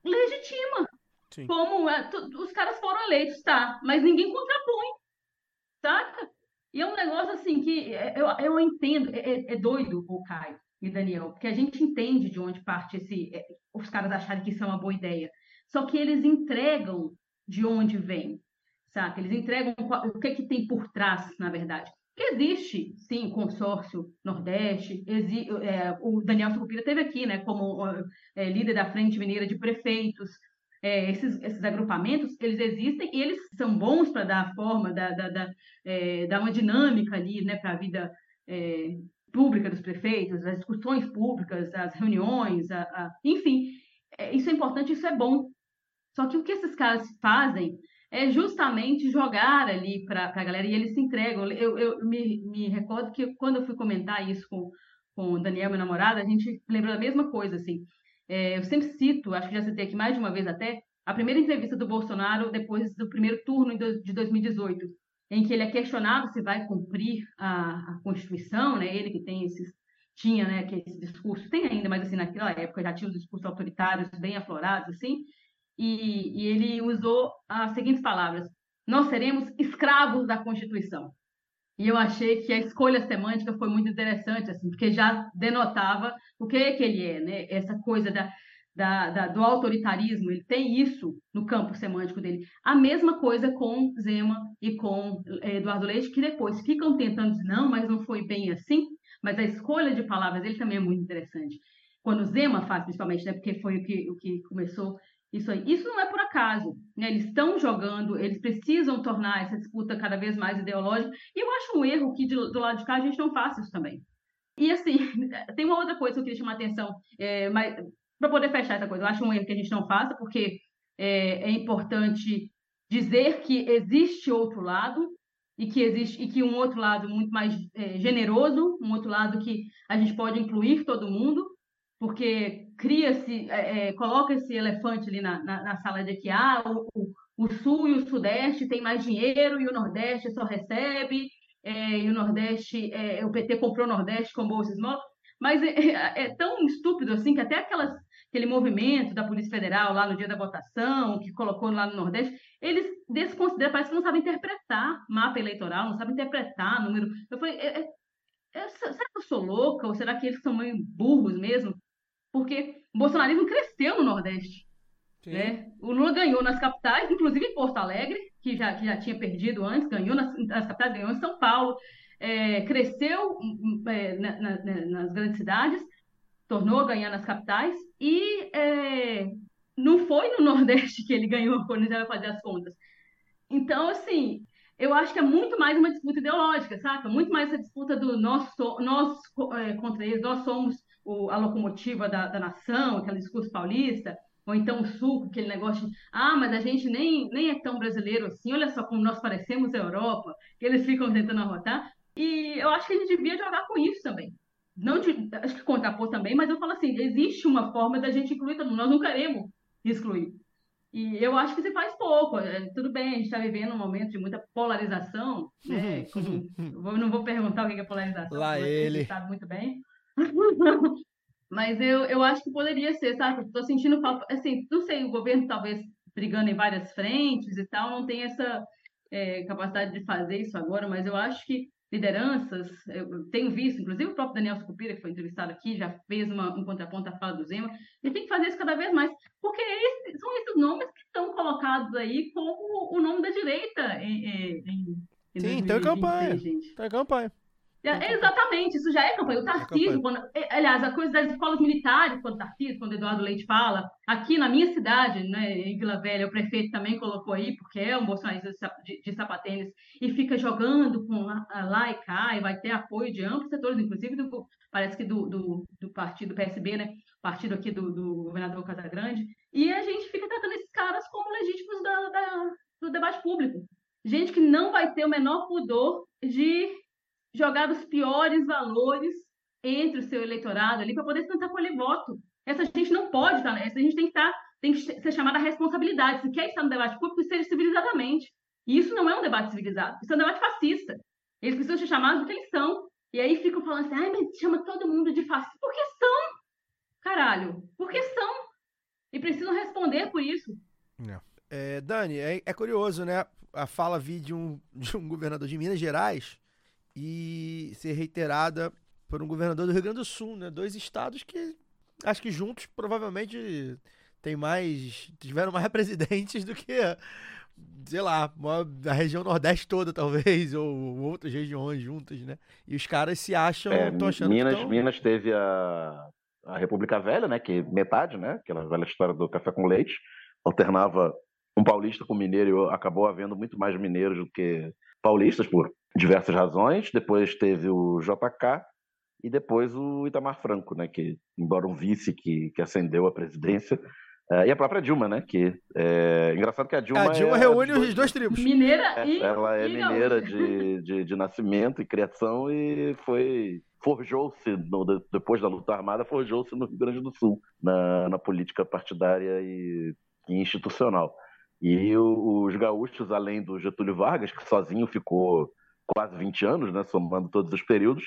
Speaker 2: legitima.
Speaker 1: Sim.
Speaker 2: Como é, os caras foram eleitos, tá? Mas ninguém contrapõe, saca? E é um negócio assim que é, eu, eu entendo, é, é- é doido o Caio e Daniel, porque a gente entende de onde parte esse, é, os caras acharem que isso é uma boa ideia. Só que eles entregam de onde vem, saca? Eles entregam o que que tem por trás, na verdade. Existe, sim, consórcio Nordeste, exi- é, o Daniel Sucupira teve aqui, né, como é, líder da Frente Mineira de Prefeitos. É, esses, esses agrupamentos, eles existem e eles são bons para dar forma, dar, dar, é, dar uma dinâmica ali, né, para a vida é, pública dos prefeitos, as discussões públicas, as reuniões, a- a- enfim, é, isso é importante, isso é bom. Só que o que esses caras fazem é justamente jogar ali para a galera e eles se entregam. Eu, eu me, me recordo que quando eu fui comentar isso com, com o Daniel, meu namorado, a gente lembrou da mesma coisa, assim. É, eu sempre cito, acho que já citei aqui mais de uma vez até, a primeira entrevista do Bolsonaro depois do primeiro turno de 2018, em que ele é questionado se vai cumprir a, a Constituição, né? Ele que tem esses tinha, né, que esse discurso, tem ainda, mas assim, naquela época já tinha os discursos autoritários bem aflorados, assim, e, e ele usou as seguintes palavras: Nós seremos escravos da Constituição. E eu achei que a escolha semântica foi muito interessante, assim, porque já denotava o que, que ele é, né? Essa coisa da, da, da- do autoritarismo, ele tem isso no campo semântico dele. A mesma coisa com Zema e com eh, Eduardo Leite, que depois ficam tentando dizer, não, mas não foi bem assim. Mas a escolha de palavras dele também é muito interessante. Quando Zema faz, principalmente, né? Porque foi o que, o que começou isso aí. Isso não é por acaso, né? Eles estão jogando, eles precisam tornar essa disputa cada vez mais ideológica. E eu acho um erro que de- do lado de cá a gente não faça isso também. E assim, tem uma outra coisa que eu queria chamar a atenção, é, mas para poder fechar essa coisa, eu acho um erro que a gente não faça, porque é, é importante dizer que existe outro lado e que existe e que um outro lado muito mais é, generoso, um outro lado que a gente pode incluir todo mundo, porque cria-se, é, é, coloca esse elefante ali na, na, na sala de que ah, o, o, Sul e o Sudeste têm mais dinheiro e o Nordeste só recebe, é, e o Nordeste, é, o PT comprou o Nordeste com bolsa esmola, mas é, é- é tão estúpido assim que até aquelas, aquele movimento da Polícia Federal lá no dia da votação, que colocou lá no Nordeste, eles desconsideram, parece que não sabem interpretar mapa eleitoral, não sabem interpretar número. Eu falei, será que eu sou louca? Ou será que eles são meio burros mesmo? Porque o bolsonarismo cresceu no Nordeste né? O Lula ganhou nas capitais, inclusive em Porto Alegre, que já, que já tinha perdido antes, ganhou nas, nas capitais, ganhou em São Paulo, é, cresceu hum, é, na- na- na- nas grandes cidades, tornou a ganhar nas capitais, e é, não foi no Nordeste que ele ganhou quando gente vai fazer as contas. Então, assim, eu acho que é muito mais uma disputa ideológica, saca? Muito mais essa disputa do nós, nós é, contra eles, nós somos o- a locomotiva da, da nação, aquele discurso paulista, ou então o sul, aquele negócio de, ah, mas a gente nem, nem é tão brasileiro assim, olha só como nós parecemos a Europa, que eles ficam tentando arrotar. E eu acho que a gente devia jogar com isso também. Não de, acho que contrapor também, mas eu falo assim, existe uma forma da gente incluir todo mundo, nós não queremos excluir. E eu acho que se faz pouco. É, tudo bem, a gente está vivendo um momento de muita polarização, né? Como, eu não vou perguntar o que é polarização,
Speaker 1: Lá ele.
Speaker 2: sabe muito bem. Mas eu, eu acho que poderia ser, sabe? Estou sentindo falta, assim, não sei, o governo talvez brigando em várias frentes e tal, não tem essa é, capacidade de fazer isso agora, mas eu acho que lideranças, eu tenho visto, inclusive o próprio Daniel Sucupira, que foi entrevistado aqui, já fez uma, um contraponto à fala do Zema, ele tem que fazer isso cada vez mais, porque esse, são esses nomes que estão colocados aí como o nome da direita em, em,
Speaker 1: em Sim, tem campanha, tem campanha.
Speaker 2: É, exatamente, isso já é campanha. O Tarcísio, quando, é, aliás, a coisa das escolas militares, quando o Tarcísio, quando o Eduardo Leite fala, aqui na minha cidade, né, em Vila Velha, o prefeito também colocou aí, porque é um bolsonarista de, de sapatênis, e fica jogando com a, a lá e cá, e vai ter apoio de amplos setores, inclusive do, parece que do, do, do partido PSB, né, partido aqui do, do governador Casagrande, e a gente fica tratando esses caras como legítimos da, da, do debate público. Gente que não vai ter o menor pudor de jogar os piores valores entre o seu eleitorado ali para poder tentar colher voto. Essa gente não pode estar nessa, a gente tem que, estar, tem que ser chamada a responsabilidade. Se quer estar no debate público, seja civilizadamente. E isso não é um debate civilizado, isso é um debate fascista. Eles precisam ser chamados do que eles são. E aí ficam falando assim, ai, mas chama todo mundo de fascista. Por que são? Caralho, por que são? E precisam responder por isso.
Speaker 1: É, Dani, é, é, curioso, né? A fala vi de um, de um governador de Minas Gerais e ser reiterada por um governador do Rio Grande do Sul, né? Dois estados que acho que juntos provavelmente tem mais tiveram mais presidentes do que sei lá, a região Nordeste toda, talvez, ou outras regiões juntas, né? E os caras se acham,
Speaker 3: é,
Speaker 1: achando
Speaker 3: Minas,
Speaker 1: tão...
Speaker 3: Minas teve a, a República Velha, né? Que metade, né? Aquela velha história do café com leite, alternava um paulista com mineiro e acabou havendo muito mais mineiros do que paulistas por diversas razões. Depois teve o JK e depois o Itamar Franco, né, que embora um vice que, que ascendeu à presidência, uh, e a própria Dilma, né, que é engraçado que a Dilma
Speaker 1: a Dilma
Speaker 3: é
Speaker 1: reúne os dois tribos.
Speaker 2: Mineira e
Speaker 3: ela é mineira de, de, de, nascimento e criação e foi forjou-se depois da luta armada forjou-se no Rio Grande do Sul na, na política partidária e, e institucional. E os gaúchos, além do Getúlio Vargas, que sozinho ficou quase 20 anos, né, somando todos os períodos,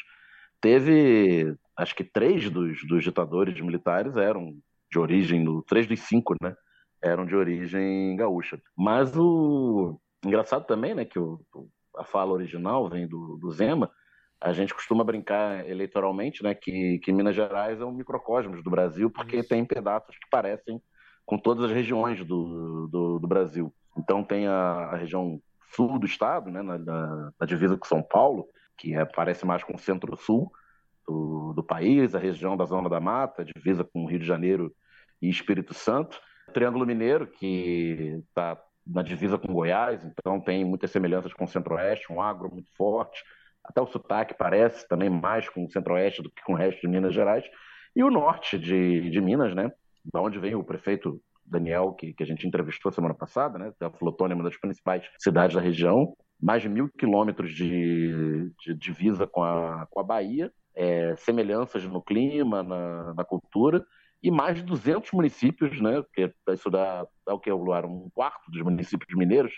Speaker 3: teve, acho que três dos, dos ditadores militares eram de origem, três dos cinco, né, eram de origem gaúcha. Mas o engraçado também, né, que o, a fala original vem do, do Zema, a gente costuma brincar eleitoralmente, né, que, que Minas Gerais é um microcosmos do Brasil, porque Isso. tem pedaços que parecem com todas as regiões do, do, do Brasil. Então tem a, a região sul do estado, né, na, na, na divisa com São Paulo, que é, parece mais com o centro-sul do, do, país, a região da Zona da Mata, divisa com Rio de Janeiro e Espírito Santo. Triângulo Mineiro, que está na divisa com Goiás, então tem muitas semelhanças com o Centro-Oeste, um agro muito forte. Até o sotaque parece também mais com o Centro-Oeste do que com o resto de Minas Gerais. E o norte de, de Minas, né? Da onde vem o prefeito Daniel, que, que a gente entrevistou semana passada, né? A Flotônia é uma das principais cidades da região, mais de mil quilômetros de, de divisa com a, com a Bahia, é, semelhanças no clima, na, na, cultura, e mais de 200 municípios, né? Porque isso dá, dá o que, Luar? Um quarto dos municípios mineiros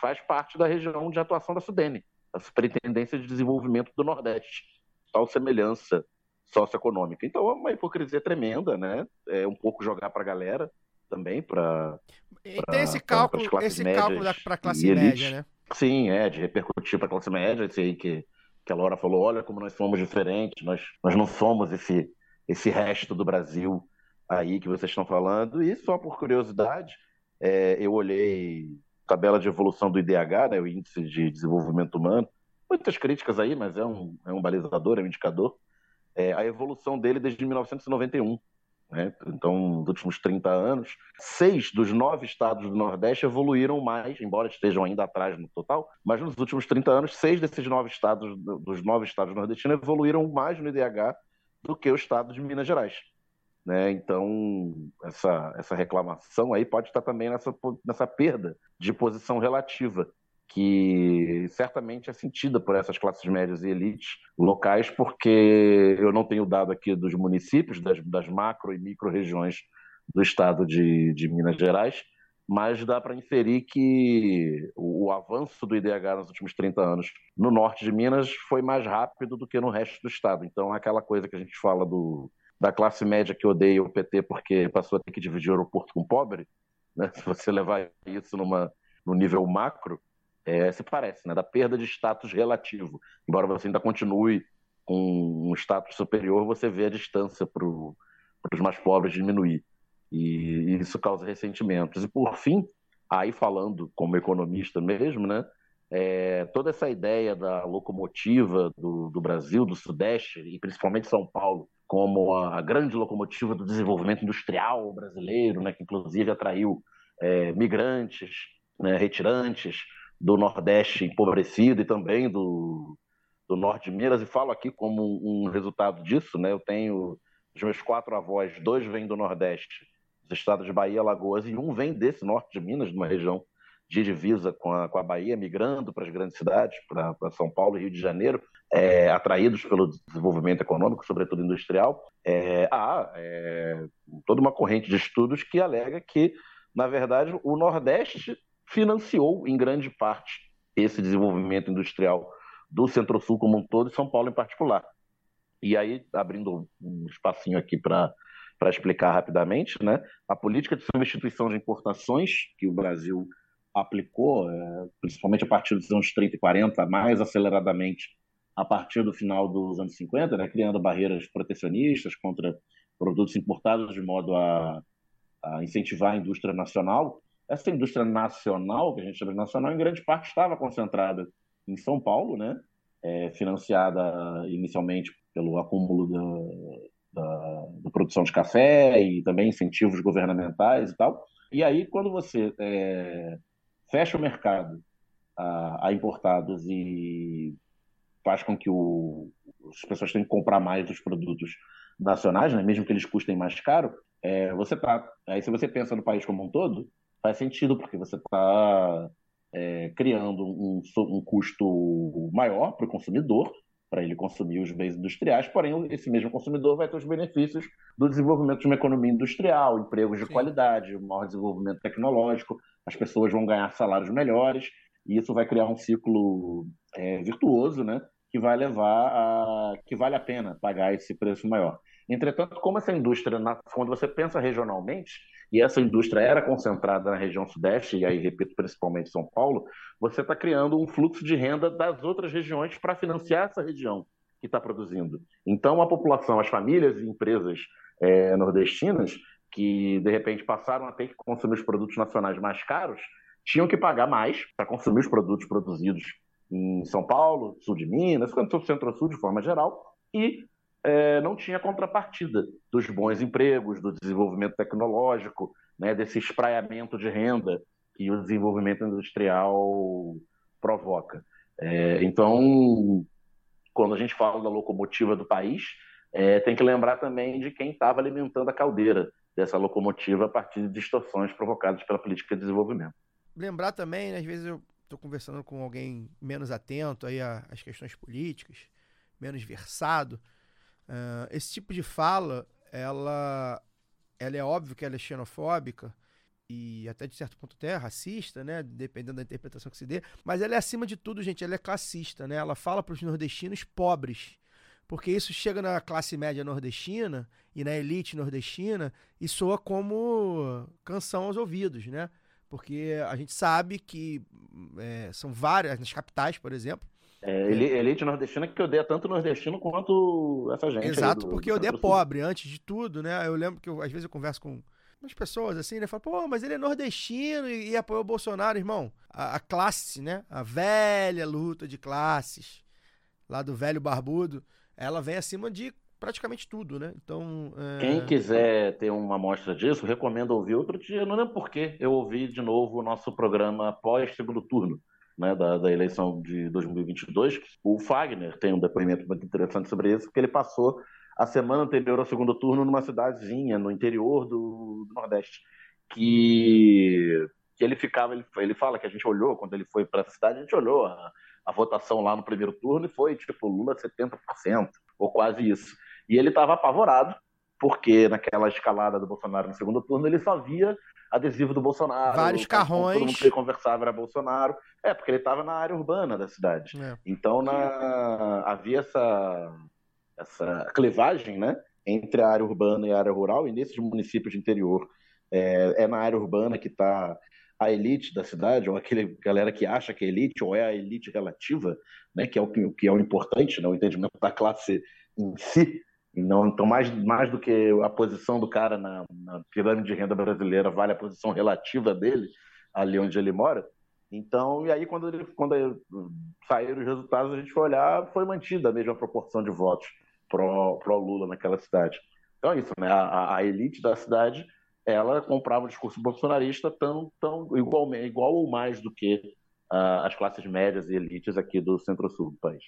Speaker 3: faz parte da região de atuação da Sudene, a Superintendência de Desenvolvimento do Nordeste. Tal semelhança socioeconômica. Então é uma hipocrisia tremenda, né? É um pouco jogar para a galera também para
Speaker 1: tem esse cálculo, esse cálculo para a classe média, né?
Speaker 3: Sim, é, de repercutir para a classe média, esse aí que, que a Laura falou, olha como nós somos diferentes, nós, nós não somos esse, esse resto do Brasil aí que vocês estão falando. E só por curiosidade, é, eu olhei tabela de evolução do IDH, né, o Índice de Desenvolvimento Humano, muitas críticas aí, mas é um, é um balizador, é um indicador. É, a evolução dele desde 1991. Né? Então, nos últimos 30 anos, seis dos nove estados do Nordeste evoluíram mais, embora estejam ainda atrás no total, mas nos últimos 30 anos, seis desses nove estados, dos nove estados nordestinos, evoluíram mais no IDH do que o estado de Minas Gerais. Né? Então, essa, essa reclamação aí pode estar também nessa, nessa perda de posição relativa que certamente é sentida por essas classes médias e elites locais, porque eu não tenho dado aqui dos municípios, das, das macro e micro regiões do estado de, de Minas Gerais, mas dá para inferir que o, avanço do IDH nos últimos 30 anos no norte de Minas foi mais rápido do que no resto do estado. Então, aquela coisa que a gente fala do, da classe média que odeia o PT porque passou a ter que dividir o aeroporto com o pobre, né? se você levar isso numa, no nível macro, é, se parece, né? da perda de status relativo. Embora você ainda continue com um status superior, você vê a distância para os mais pobres diminuir e isso causa ressentimentos. E por fim, aí falando como economista mesmo, né, é, toda essa ideia da locomotiva do, do, Brasil, do Sudeste e principalmente São Paulo, como a, a grande locomotiva do desenvolvimento industrial brasileiro, né, que inclusive atraiu é, migrantes, né, retirantes do Nordeste empobrecido e também do, do Norte de Minas, e falo aqui como um resultado disso, né, eu tenho os meus quatro avós, dois vêm do Nordeste dos estados de Bahia, Alagoas, e um vem desse norte de Minas, de uma região de divisa com a, com a Bahia, migrando para as grandes cidades, para São Paulo e Rio de Janeiro, é, atraídos pelo desenvolvimento econômico, sobretudo industrial. É, há é, toda uma corrente de estudos que alega que, na verdade, o Nordeste financiou, em grande parte, esse desenvolvimento industrial do Centro-Sul como um todo e São Paulo em particular. E aí, abrindo um espacinho aqui para para explicar rapidamente, né? A política de substituição de importações que o Brasil aplicou, é, principalmente a partir dos anos 30 e 40, mais aceleradamente a partir do final dos anos 50, né, criando barreiras protecionistas contra produtos importados de modo a, a, incentivar a indústria nacional. Essa indústria nacional, que a gente chama de nacional, em grande parte estava concentrada em São Paulo, né, é, financiada inicialmente pelo acúmulo da, da, da, produção de café e também incentivos governamentais e tal. E aí, quando você é, fecha o mercado a, a, importados e faz com que o, as pessoas tenham que comprar mais dos produtos nacionais, né, mesmo que eles custem mais caro, é, você tá. Aí, se você pensa no país como um todo, faz sentido, porque você está é, criando um, um custo maior para o consumidor para ele consumir os bens industriais, porém esse mesmo consumidor vai ter os benefícios do desenvolvimento de uma economia industrial, empregos de Sim. qualidade, maior desenvolvimento tecnológico, as pessoas vão ganhar salários melhores e isso vai criar um ciclo é, virtuoso, né, que vai levar a que vale a pena pagar esse preço maior. Entretanto, como essa indústria, quando você pensa regionalmente, e essa indústria era concentrada na região sudeste, e aí, repito, principalmente São Paulo, você está criando um fluxo de renda das outras regiões para financiar essa região que está produzindo. Então, a população, as famílias e empresas é, nordestinas, que de repente passaram a ter que consumir os produtos nacionais mais caros, tinham que pagar mais para consumir os produtos produzidos em São Paulo, sul de Minas, centro-sul de forma geral, e é, não tinha contrapartida dos bons empregos, do desenvolvimento tecnológico, né, desse espraiamento de renda que o desenvolvimento industrial provoca. É, então, quando a gente fala da locomotiva do país, é, tem que lembrar também de quem estava alimentando a caldeira dessa locomotiva a partir de distorções provocadas pela política de desenvolvimento.
Speaker 1: Lembrar também, né, às vezes eu estou conversando com alguém menos atento aí às questões políticas, menos versado, Uh, esse tipo de fala, ela, ela é óbvio que ela é xenofóbica e até de certo ponto até racista, né? Dependendo da interpretação que se dê. Mas ela é acima de tudo, gente. Ela é classista, né? Ela fala para os nordestinos pobres. Porque isso chega na classe média nordestina e na elite nordestina e soa como canção aos ouvidos, né? Porque a gente sabe que é, são várias, nas capitais, por exemplo,
Speaker 3: é, elite nordestina que odeia tanto nordestino quanto essa gente.
Speaker 1: Exato, do, porque do odeia pobre, antes de tudo, né? Eu lembro que eu, às vezes eu converso com umas pessoas assim, né? Falo, pô, mas ele é nordestino e, e apoiou o Bolsonaro, irmão. A, a, classe, né? A velha luta de classes, lá do velho barbudo, ela vem acima de praticamente tudo, né? Então.
Speaker 3: É... Quem quiser ter uma amostra disso, recomendo ouvir outro dia. Não lembro porquê. Eu ouvi de novo o nosso programa pós-segundo turno né, da, da, eleição de 2022, o Fagner tem um depoimento muito interessante sobre isso, porque ele passou a semana anterior ao segundo turno numa cidadezinha no interior do, do Nordeste, que, que, ele ficava, ele, ele fala que a gente olhou, quando ele foi para a cidade, a gente olhou a, a votação lá no primeiro turno e foi tipo Lula 70%, ou quase isso. E ele estava apavorado, porque naquela escalada do Bolsonaro no segundo turno ele só via adesivo do Bolsonaro.
Speaker 1: Vários
Speaker 3: Todo- Todo
Speaker 1: carrões.
Speaker 3: mundo que conversava era Bolsonaro. É, porque ele estava na área urbana da cidade.
Speaker 1: É.
Speaker 3: Então na- havia essa, essa clivagem né, entre a área urbana e a área rural, e nesses municípios de interior é, é na área urbana que está a elite da cidade, ou aquele galera que acha que é elite, ou é a elite relativa, né, que, é o, que, que é o importante, né, o entendimento da classe em si. Não, então, mais, mais do que a posição do cara na, na pirâmide de renda brasileira, vale a posição relativa dele, ali onde ele mora. Então, e aí, quando, ele, quando ele- saíram os resultados, a gente foi olhar, foi mantida a mesma proporção de votos pro, pro Lula naquela cidade. Então é isso, né? A, a- elite da cidade, ela comprava o discurso bolsonarista tão, tão igual, igual ou mais do que ah, as classes médias e elites aqui do centro-sul do país.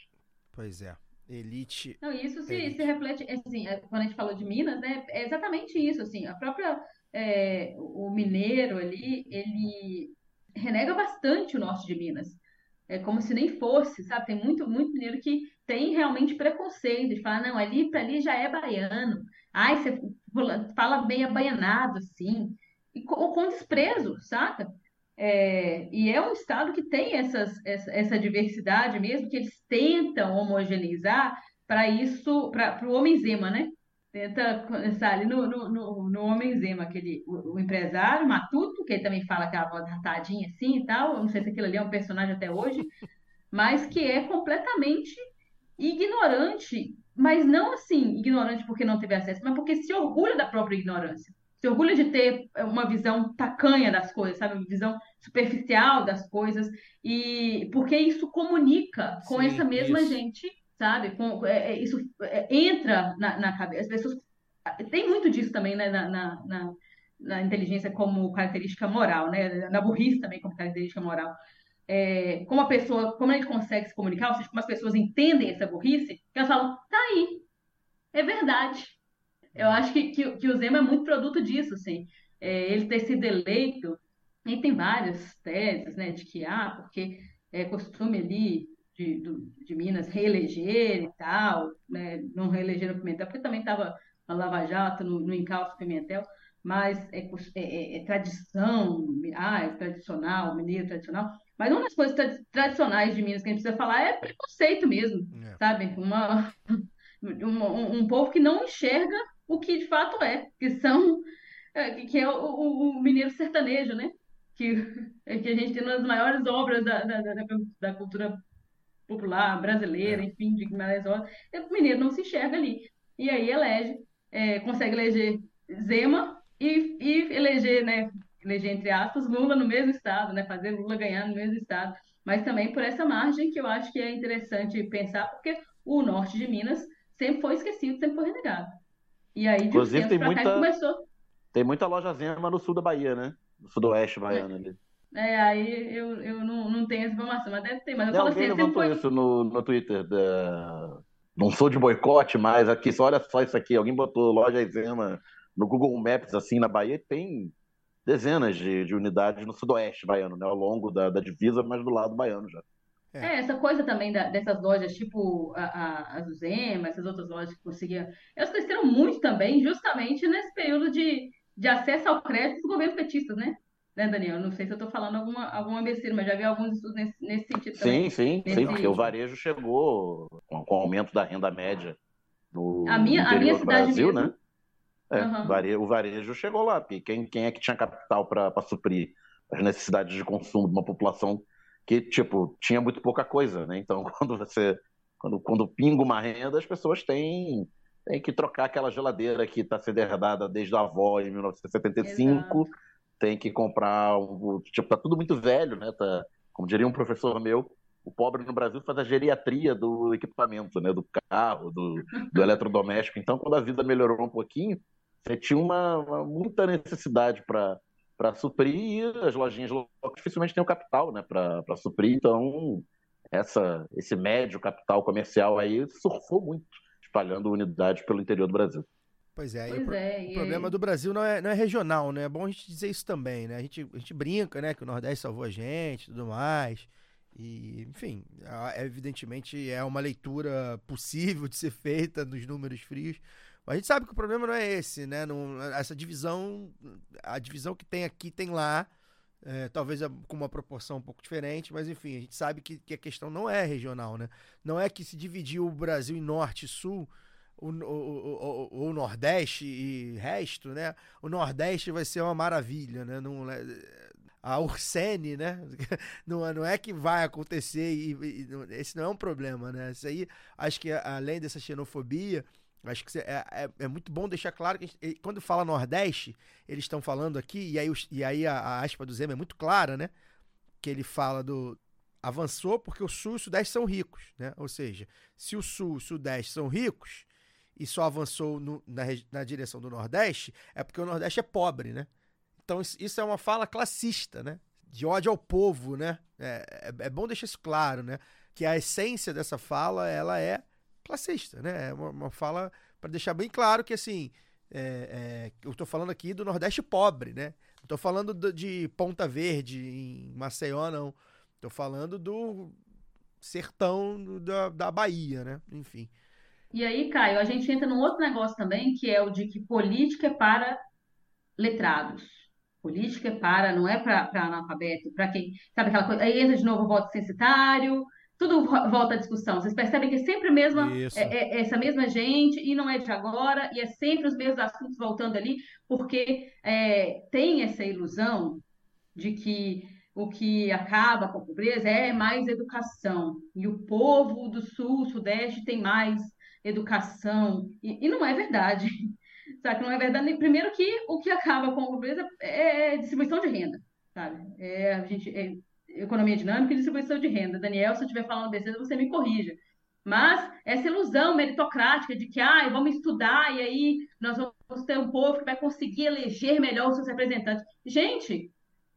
Speaker 1: Pois é. Elite.
Speaker 2: Não, isso se,
Speaker 1: Elite.
Speaker 2: se reflete, assim, é, quando a gente falou de Minas, né, é exatamente isso, assim, a própria, é, o mineiro ali, ele renega bastante o norte de Minas, é como se nem fosse, sabe, tem muito, muito mineiro que tem realmente preconceito, de falar, não, ali para ali já é baiano, ai, você fala- bem abaianado, assim, e com, com desprezo, saca? É, e é um estado que tem essas, essa, essa diversidade mesmo, que eles tentam homogeneizar para isso, para o homem-zema, né? Tenta começar ali no, no, no, no homem-zema, aquele, o, o empresário, Matuto, que ele também fala aquela voz ratadinha assim e tal, não sei se aquilo ali é um personagem até hoje, mas que é completamente ignorante, mas não assim, ignorante porque não teve acesso, mas porque se orgulha da própria ignorância. Se orgulha de ter uma visão tacanha das coisas, sabe? Uma visão superficial das coisas, e porque isso comunica com
Speaker 1: Sim,
Speaker 2: essa mesma
Speaker 1: isso.
Speaker 2: gente, sabe? Com, é, é, isso é, entra na, na cabeça. As pessoas. Tem muito disso também, né? Na, na, na, na inteligência como característica moral, né? Na burrice também como característica moral. É, como a pessoa, como a gente consegue se comunicar, ou seja, como as pessoas entendem essa burrice, que elas falam, tá aí, é verdade. Eu acho que, que, que o Zema é muito produto disso, assim. É, ele ter sido eleito, e tem várias teses, né, de que, ah, porque é costume ali de, do- de Minas reeleger e tal, né, não reeleger o Pimentel, porque também estava na Lava Jato, no, no encalço Pimentel, mas é, é- é- é tradição, ah, é tradicional, mineiro tradicional, mas uma das coisas tra- tradicionais de Minas que a gente precisa falar é preconceito mesmo,
Speaker 1: É.
Speaker 2: sabe? Uma, uma- um, um povo que não enxerga o que de fato é, que são, é, que é o, o- o mineiro sertanejo, né? Que, é que a gente tem uma das maiores obras da, da, da, da cultura popular brasileira, enfim, de Guimarães Rosa, o mineiro não se enxerga ali. E aí elege, é, consegue eleger Zema e, e eleger, né, eleger entre aspas, Lula no mesmo estado, né, fazer Lula ganhar no mesmo estado. Mas também por essa margem que eu acho que é interessante pensar, porque o norte de Minas sempre foi esquecido, sempre foi renegado. E aí,
Speaker 3: Inclusive, tem muita-
Speaker 2: começou.
Speaker 3: Tem muita loja Zema no sul da Bahia, né? No sudoeste baiano ali.
Speaker 2: É, aí eu, eu não, não tenho essa informação, mas deve ter. Mas eu
Speaker 3: Não,
Speaker 2: falo assim,
Speaker 3: alguém levantou
Speaker 2: foi.
Speaker 3: isso no, no Twitter. da- Não sou de boicote, mas aqui, só olha só isso aqui. Alguém botou loja Zema no Google Maps, assim, na Bahia, e tem dezenas de, de unidades no sudoeste baiano, né? Ao longo da, da divisa, mas do lado baiano já.
Speaker 2: É, essa coisa também da- dessas lojas, tipo a, a, a Zuzema, essas outras lojas que conseguiam. Elas cresceram muito também, justamente nesse período de, de acesso ao crédito dos governos petistas, né? Né, Daniel? Não sei se eu estou falando alguma, alguma besteira, mas já vi alguns estudos nesse, nesse sentido também.
Speaker 3: Sim, sim, sim, porque o varejo chegou com, com o aumento da renda média no,
Speaker 2: A minha-
Speaker 3: no
Speaker 2: a minha cidade
Speaker 3: Brasil,
Speaker 2: mesmo.
Speaker 3: né? É, vare- o varejo chegou lá, porque quem, quem é que tinha capital para suprir as necessidades de consumo de uma população que, tipo, tinha muito pouca coisa, né? Então, quando você, quando, quando pinga uma renda, as pessoas têm, têm que trocar aquela geladeira que está sendo herdada desde a avó em 1975,
Speaker 2: Exato.
Speaker 3: tem que comprar, um, tipo, tá tudo muito velho, né? Tá, como diria um professor meu, o pobre no Brasil faz a geriatria do equipamento, né? Do carro, do, do eletrodoméstico. Então, quando a vida melhorou um pouquinho, você tinha uma, uma muita necessidade para para suprir e as lojinhas locais dificilmente têm o capital, né? Para suprir. Então, essa, esse médio capital comercial aí surfou muito, espalhando unidades pelo interior do Brasil.
Speaker 1: Pois é, e o,
Speaker 2: Pois
Speaker 1: pro-
Speaker 2: é,
Speaker 1: o problema do Brasil não é, não é regional, né? É bom a gente dizer isso também, né? A gente, a gente brinca, né? Que o Nordeste salvou a gente e tudo mais. E, enfim, evidentemente é uma leitura possível de ser feita nos números frios, A gente sabe que o problema não é esse, né? Não, essa divisão, a divisão que tem aqui tem lá, é, talvez é com uma proporção um pouco diferente, mas enfim, a gente sabe que, que a questão não é regional, né? Não é que se dividir o Brasil em norte e sul, o, o, o, o, Nordeste e resto, né? O Nordeste vai ser uma maravilha, né? Não, a Ursene, né? Não, não é que vai acontecer e, e, esse não é um problema, né? Isso aí, acho que além dessa xenofobia, acho que é, é, é muito bom deixar claro que gente, quando fala Nordeste, eles estão falando aqui, e aí, e aí a, a aspa do Zema é muito clara, né? Que ele fala do. Avançou porque o Sul e o Sudeste são ricos, né? Ou seja, se o Sul e o Sudeste são ricos e só avançou no, na, na direção do Nordeste, é porque o Nordeste é pobre, né? Então isso é uma fala classista, né? De ódio ao povo, né? É, é, é bom deixar isso claro, né? Que a essência dessa fala, ela é classista, né? É uma, uma fala para deixar bem claro que, assim, é, é, eu estou falando aqui do Nordeste pobre, né? Não estou falando do, de Ponta Verde, em Maceió, não. Estou falando do sertão da, da Bahia, né? Enfim.
Speaker 2: E aí, Caio, a gente entra num outro negócio também, que é o de que política é para letrados. Política é para, não é para analfabeto, para quem. Sabe aquela coisa? Aí entra de novo o voto censitário, tudo volta à discussão. Vocês percebem que é sempre a mesma, é, é, essa mesma gente, e não é de agora, e é sempre os mesmos assuntos voltando ali, porque é, tem essa ilusão de que o que acaba com a pobreza é mais educação. E o povo do sul, sudeste tem mais educação. E, e não é verdade. Sabe? Não é verdade. Primeiro que o que acaba com a pobreza é, é distribuição de renda, sabe? É, a gente, é economia dinâmica e distribuição de renda. Daniel, se eu estiver falando besteira, você me corrija. Mas essa ilusão meritocrática de que ah, vamos estudar e aí nós vamos ter um povo que vai conseguir eleger melhor os seus representantes. Gente,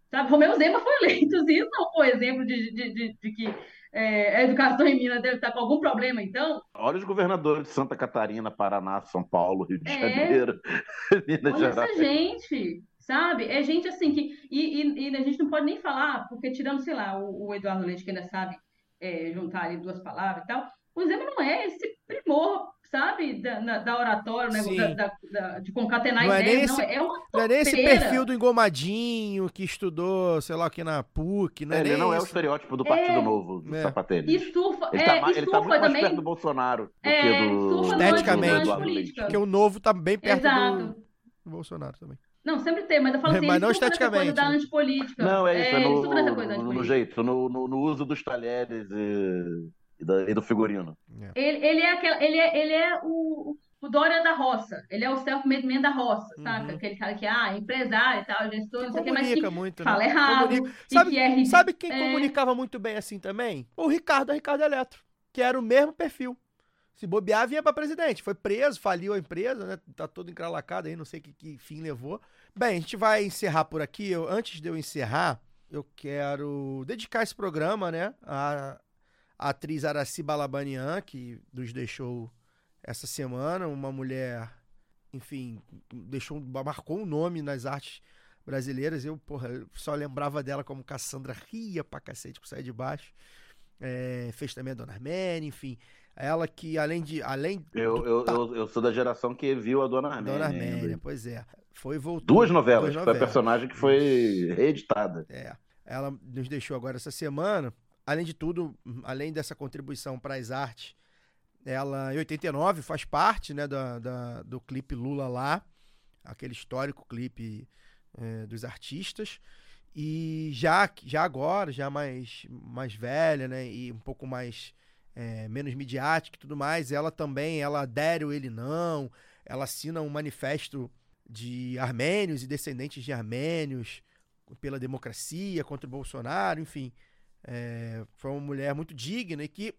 Speaker 2: sabe, Romeu Zema foi eleito, isso não foi exemplo de, de, de, de que é, a educação em Minas deve estar com algum problema, então?
Speaker 3: Olha os governadores de Santa Catarina, Paraná, São Paulo, Rio de é. Janeiro,
Speaker 2: Minas Olha Gerais. essa gente, sabe? É gente assim que. E, e, e, a gente não pode nem falar, porque tirando, sei lá, o, o Eduardo Leite, que ainda sabe é, juntar ali duas palavras e tal, o exemplo não é esse primor sabe, da, na, da oratória, né? Da, da, de concatenar não ideias, é não, esse, é uma
Speaker 1: Não é nem esse perfil do engomadinho que estudou, sei lá, aqui na PUC, não é,
Speaker 3: é
Speaker 1: Ele
Speaker 3: não é o estereótipo do Partido é, Novo, do é.
Speaker 2: E surfa,
Speaker 3: ele tá,
Speaker 2: é,
Speaker 3: ele tá muito também, mais perto do Bolsonaro do
Speaker 2: é,
Speaker 3: que do...
Speaker 1: Esteticamente, porque o Novo tá bem perto Exato. do Bolsonaro também.
Speaker 2: Não, sempre tem, mas eu falo assim,
Speaker 1: mas não esteticamente.
Speaker 2: coisa da antipolítica.
Speaker 3: Não, é isso, é, é no, no, no jeito, no, no, no uso dos talheres e e, da, e do figurino.
Speaker 2: É. Ele, ele, é aquele, ele, é, ele é o, o Dória da roça. Ele é o self-made man da roça, uhum. saca? Aquele cara que ah, empresário e tal, gestor, não sei o que, mas que
Speaker 1: muito,
Speaker 2: fala
Speaker 1: né?
Speaker 2: errado.
Speaker 1: Comunica. Sabe, que é, sabe quem é... comunicava muito bem assim também? O Ricardo, Ricardo Eletro, que era o mesmo perfil. Se bobear, vinha para presidente. Foi preso, faliu a empresa, né? Tá todo encralacado aí, não sei que, que fim levou. Bem, a gente vai encerrar por aqui. Eu, antes de eu encerrar, eu quero dedicar esse programa, né, a, a atriz Araci Balabanian, que nos deixou essa semana, uma mulher, enfim, deixou, marcou um nome nas artes brasileiras. Eu, porra, só lembrava dela como Cassandra ria pra cacete com Sai de Baixo. É, fez também a Dona Armênia, enfim. Ela que, além de. Além
Speaker 3: eu, eu, eu, eu, sou da geração que viu a Dona Armênia.
Speaker 1: Dona Armênia, pois é. Foi voltou.
Speaker 3: Duas novelas, duas novelas. foi a personagem que foi reeditada.
Speaker 1: É. Ela nos deixou agora essa semana além de tudo, além dessa contribuição para as artes, ela em 89 faz parte né, da, da do clipe Lula lá, aquele histórico clipe é, dos artistas. E já, já agora, já mais, mais velha, né, e um pouco mais é, menos midiática e tudo mais, ela também, ela adere ou ele não, ela assina um manifesto de armênios e descendentes de armênios pela democracia, contra o Bolsonaro, enfim. É, foi uma mulher muito digna e que,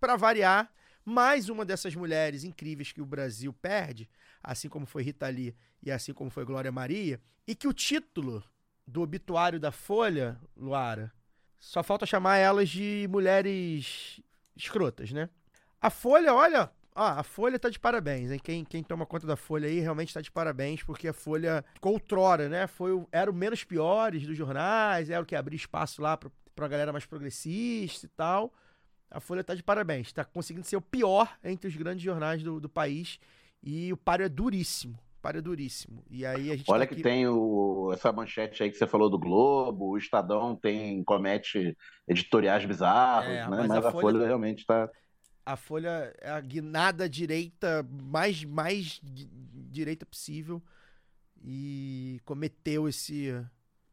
Speaker 1: para variar, mais uma dessas mulheres incríveis que o Brasil perde, assim como foi Rita Lee e assim como foi Glória Maria, e que o título do obituário da Folha, Luara, só falta chamar elas de mulheres escrotas, né? A Folha, olha, ah, a Folha tá de parabéns, hein? Quem, quem toma conta da Folha aí realmente tá de parabéns, porque a Folha, outrora, né? Foi o, era o menos piores dos jornais, era o que abria espaço lá pro, pra galera mais progressista e tal. A Folha tá de parabéns, tá conseguindo ser o pior entre os grandes jornais do, do país E o páreo é duríssimo. Duríssimo. E aí a gente
Speaker 3: Olha
Speaker 1: tá
Speaker 3: que
Speaker 1: aqui-
Speaker 3: tem o, essa manchete aí que você falou do Globo, o Estadão tem comete editoriais bizarros,
Speaker 1: É,
Speaker 3: né?
Speaker 1: mas
Speaker 3: Mas,
Speaker 1: a
Speaker 3: a,
Speaker 1: Folha-
Speaker 3: Folha... realmente está
Speaker 1: a folha é a guinada direita mais mais di- direita possível e cometeu esse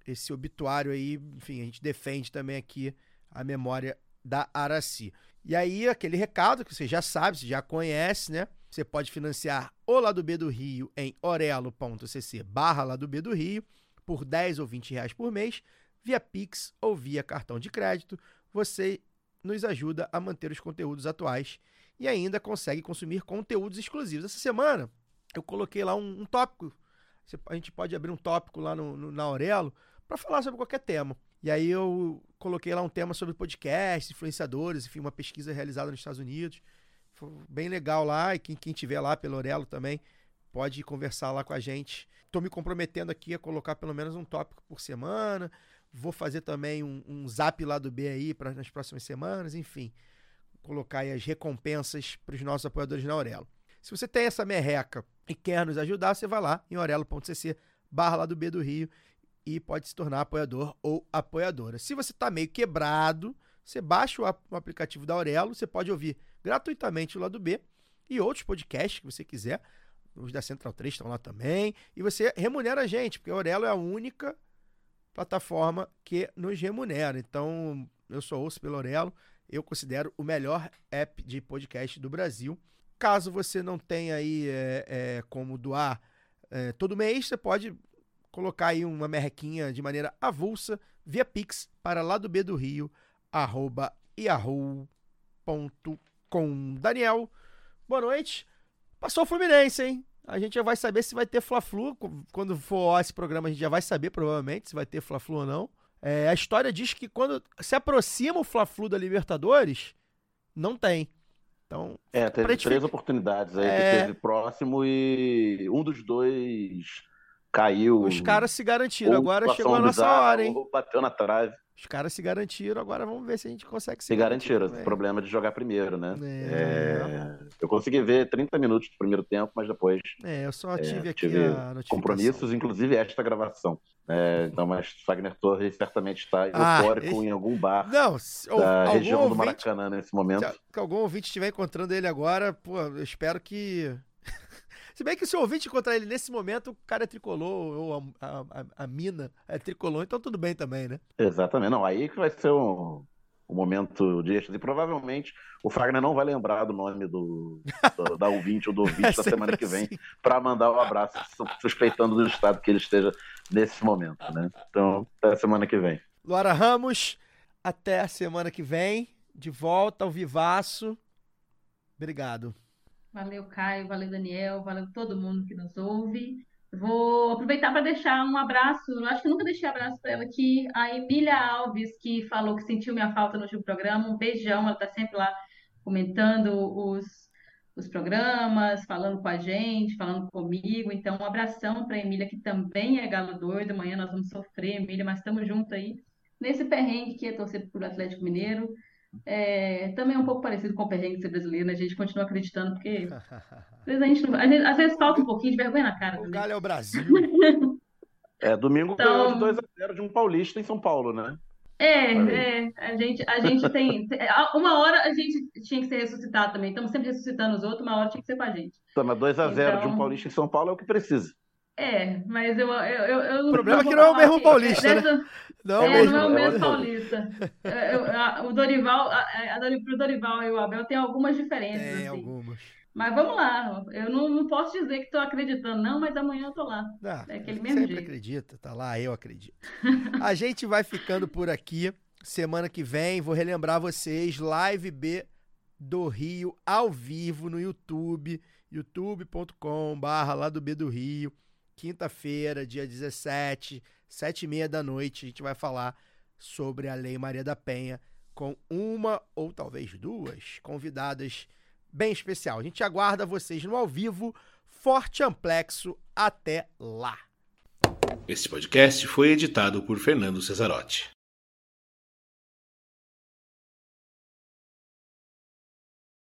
Speaker 1: esse obituário aí, enfim, a gente defende também aqui a memória da Araci. E aí aquele recado que você já sabe, você já conhece, né? Você pode financiar o Lado B do Rio em orelo.cc barra Lado B do Rio por 10 ou 20 reais por mês, via Pix ou via cartão de crédito. Você nos ajuda a manter os conteúdos atuais e ainda consegue consumir conteúdos exclusivos. Essa semana eu coloquei lá um, um tópico. A gente pode abrir um tópico lá no, no- na Aurelo para falar sobre qualquer tema. E aí eu coloquei lá um tema sobre podcast, influenciadores, enfim, uma pesquisa realizada nos Estados Unidos. Bem legal lá e quem, quem tiver lá pelo Aurelo também pode conversar lá com a gente. Estou me comprometendo aqui a colocar pelo menos um tópico por semana. Vou fazer também um, um zap lá do B aí para nas próximas semanas, enfim. Colocar aí as recompensas para os nossos apoiadores na Aurelo. Se você tem essa merreca e quer nos ajudar, você vai lá em orelo.cc barra lá do B do Rio e pode se tornar apoiador ou apoiadora. Se você está meio quebrado, você baixa o aplicativo da Aurelo, você pode ouvir gratuitamente o lado B e outros podcasts que você quiser. Os da Central 3 estão lá também. E você remunera a gente, porque a Aurelo é a única plataforma que nos remunera. Então, eu só ouço pelo Aurelo. Eu considero o melhor app de podcast do Brasil. Caso você não tenha aí é, é, como doar é, todo mês, você pode colocar aí uma merrequinha de maneira avulsa via Pix para lá do B do Rio, arroba yahoo.com. Daniel, boa noite. Passou o Fluminense, hein? A gente já vai saber se vai ter Fla-Flu. Quando for esse programa, a gente já vai saber, provavelmente, se vai ter Fla-Flu ou não. É, a história diz que quando se aproxima o Fla-Flu da Libertadores, não tem. Então,
Speaker 3: É, teve três oportunidades aí
Speaker 1: É.
Speaker 3: que teve próximo e um dos dois caiu.
Speaker 1: os caras se garantiram. Agora chegou a nossa
Speaker 3: bizarra,
Speaker 1: hora, hein?
Speaker 3: Bateu na trave.
Speaker 1: Os caras se garantiram. Agora vamos ver se a gente consegue se,
Speaker 3: Se garantiram. O problema de jogar primeiro, né?
Speaker 1: É.
Speaker 3: É, Eu consegui ver 30 minutos do primeiro tempo, mas depois
Speaker 1: É, eu só tive aqui
Speaker 3: tive compromissos, inclusive esta gravação. É, então, mas Fagner Torres certamente está
Speaker 1: Ah,
Speaker 3: eufórico em algum bar
Speaker 1: Não,
Speaker 3: da região do
Speaker 1: ouvinte,
Speaker 3: Maracanã nesse momento.
Speaker 1: se algum ouvinte estiver encontrando ele agora, pô, eu espero que. Se bem que se o ouvinte encontrar ele nesse momento, o cara é tricolor, ou a, a, a- a mina é tricolor, então tudo bem também, né?
Speaker 3: Exatamente. Não, aí que vai ser um, um momento de êxtase. E provavelmente o Fagner não vai lembrar do nome do, do- da ouvinte ou do ouvinte
Speaker 1: É
Speaker 3: da semana que vem
Speaker 1: assim.
Speaker 3: para mandar um abraço, su- suspeitando do estado que ele esteja nesse momento, né? Então, até semana que vem.
Speaker 1: Luara Ramos, até a semana que vem, de volta ao Vivaço. Obrigado.
Speaker 2: Valeu, Caio, valeu, Daniel, valeu todo mundo que nos ouve. Vou aproveitar para deixar um abraço. Eu acho que nunca deixei abraço para ela aqui. A Emília Alves, que falou que sentiu minha falta no último programa. Um beijão, ela está sempre lá comentando os, os programas, falando com a gente, falando comigo. Então, um abração para a Emília, que também é galo doido. Amanhã nós vamos sofrer, Emília, mas estamos juntos aí nesse perrengue que é torcer por Atlético Mineiro. É, também é um pouco parecido com o perrengue de ser brasileiro, né? A gente continua acreditando, porque às vezes, a gente não- às vezes, às vezes falta um pouquinho de vergonha na cara
Speaker 1: O
Speaker 2: também.
Speaker 1: Galho é o Brasil.
Speaker 3: É, domingo
Speaker 2: Então-
Speaker 3: ganhou de 2x0 de um paulista em São Paulo, né?
Speaker 2: É, é, a gente, a gente tem. Uma hora a gente tinha que ser ressuscitado também. Estamos sempre ressuscitando os outros, uma hora tinha que ser com a gente.
Speaker 3: Então, mas 2x0 de um
Speaker 2: Então-
Speaker 3: paulista em São Paulo é o que precisa.
Speaker 2: É, mas eu, eu, eu, eu
Speaker 1: O problema é que não é o mesmo paulista, né?
Speaker 2: dessa-
Speaker 1: Não,
Speaker 2: É,
Speaker 1: mesmo.
Speaker 2: não é o
Speaker 3: é
Speaker 2: mesmo paulista. É, eu- a- O Dorival, a, a, pro Dorival e o Abel tem algumas diferenças,
Speaker 1: Tem
Speaker 2: assim.
Speaker 1: algumas.
Speaker 2: Mas vamos lá. Eu não, não posso dizer que estou acreditando, não, mas amanhã eu tô lá.
Speaker 1: Ah,
Speaker 2: É aquele mesmo
Speaker 1: sempre
Speaker 2: jeito.
Speaker 1: acredita, tá lá, eu acredito. A gente vai ficando por aqui. Semana que vem, vou relembrar vocês, Live B do Rio, ao vivo no YouTube, youtube.com/barra lá do B do Rio. Quinta-feira, dia 17, sete e meia da noite, a gente vai falar sobre a Lei Maria da Penha com uma ou talvez duas convidadas bem especial. A gente aguarda vocês no ao vivo. Forte Amplexo, até lá.
Speaker 4: Este podcast foi editado por Fernando Cesarotti.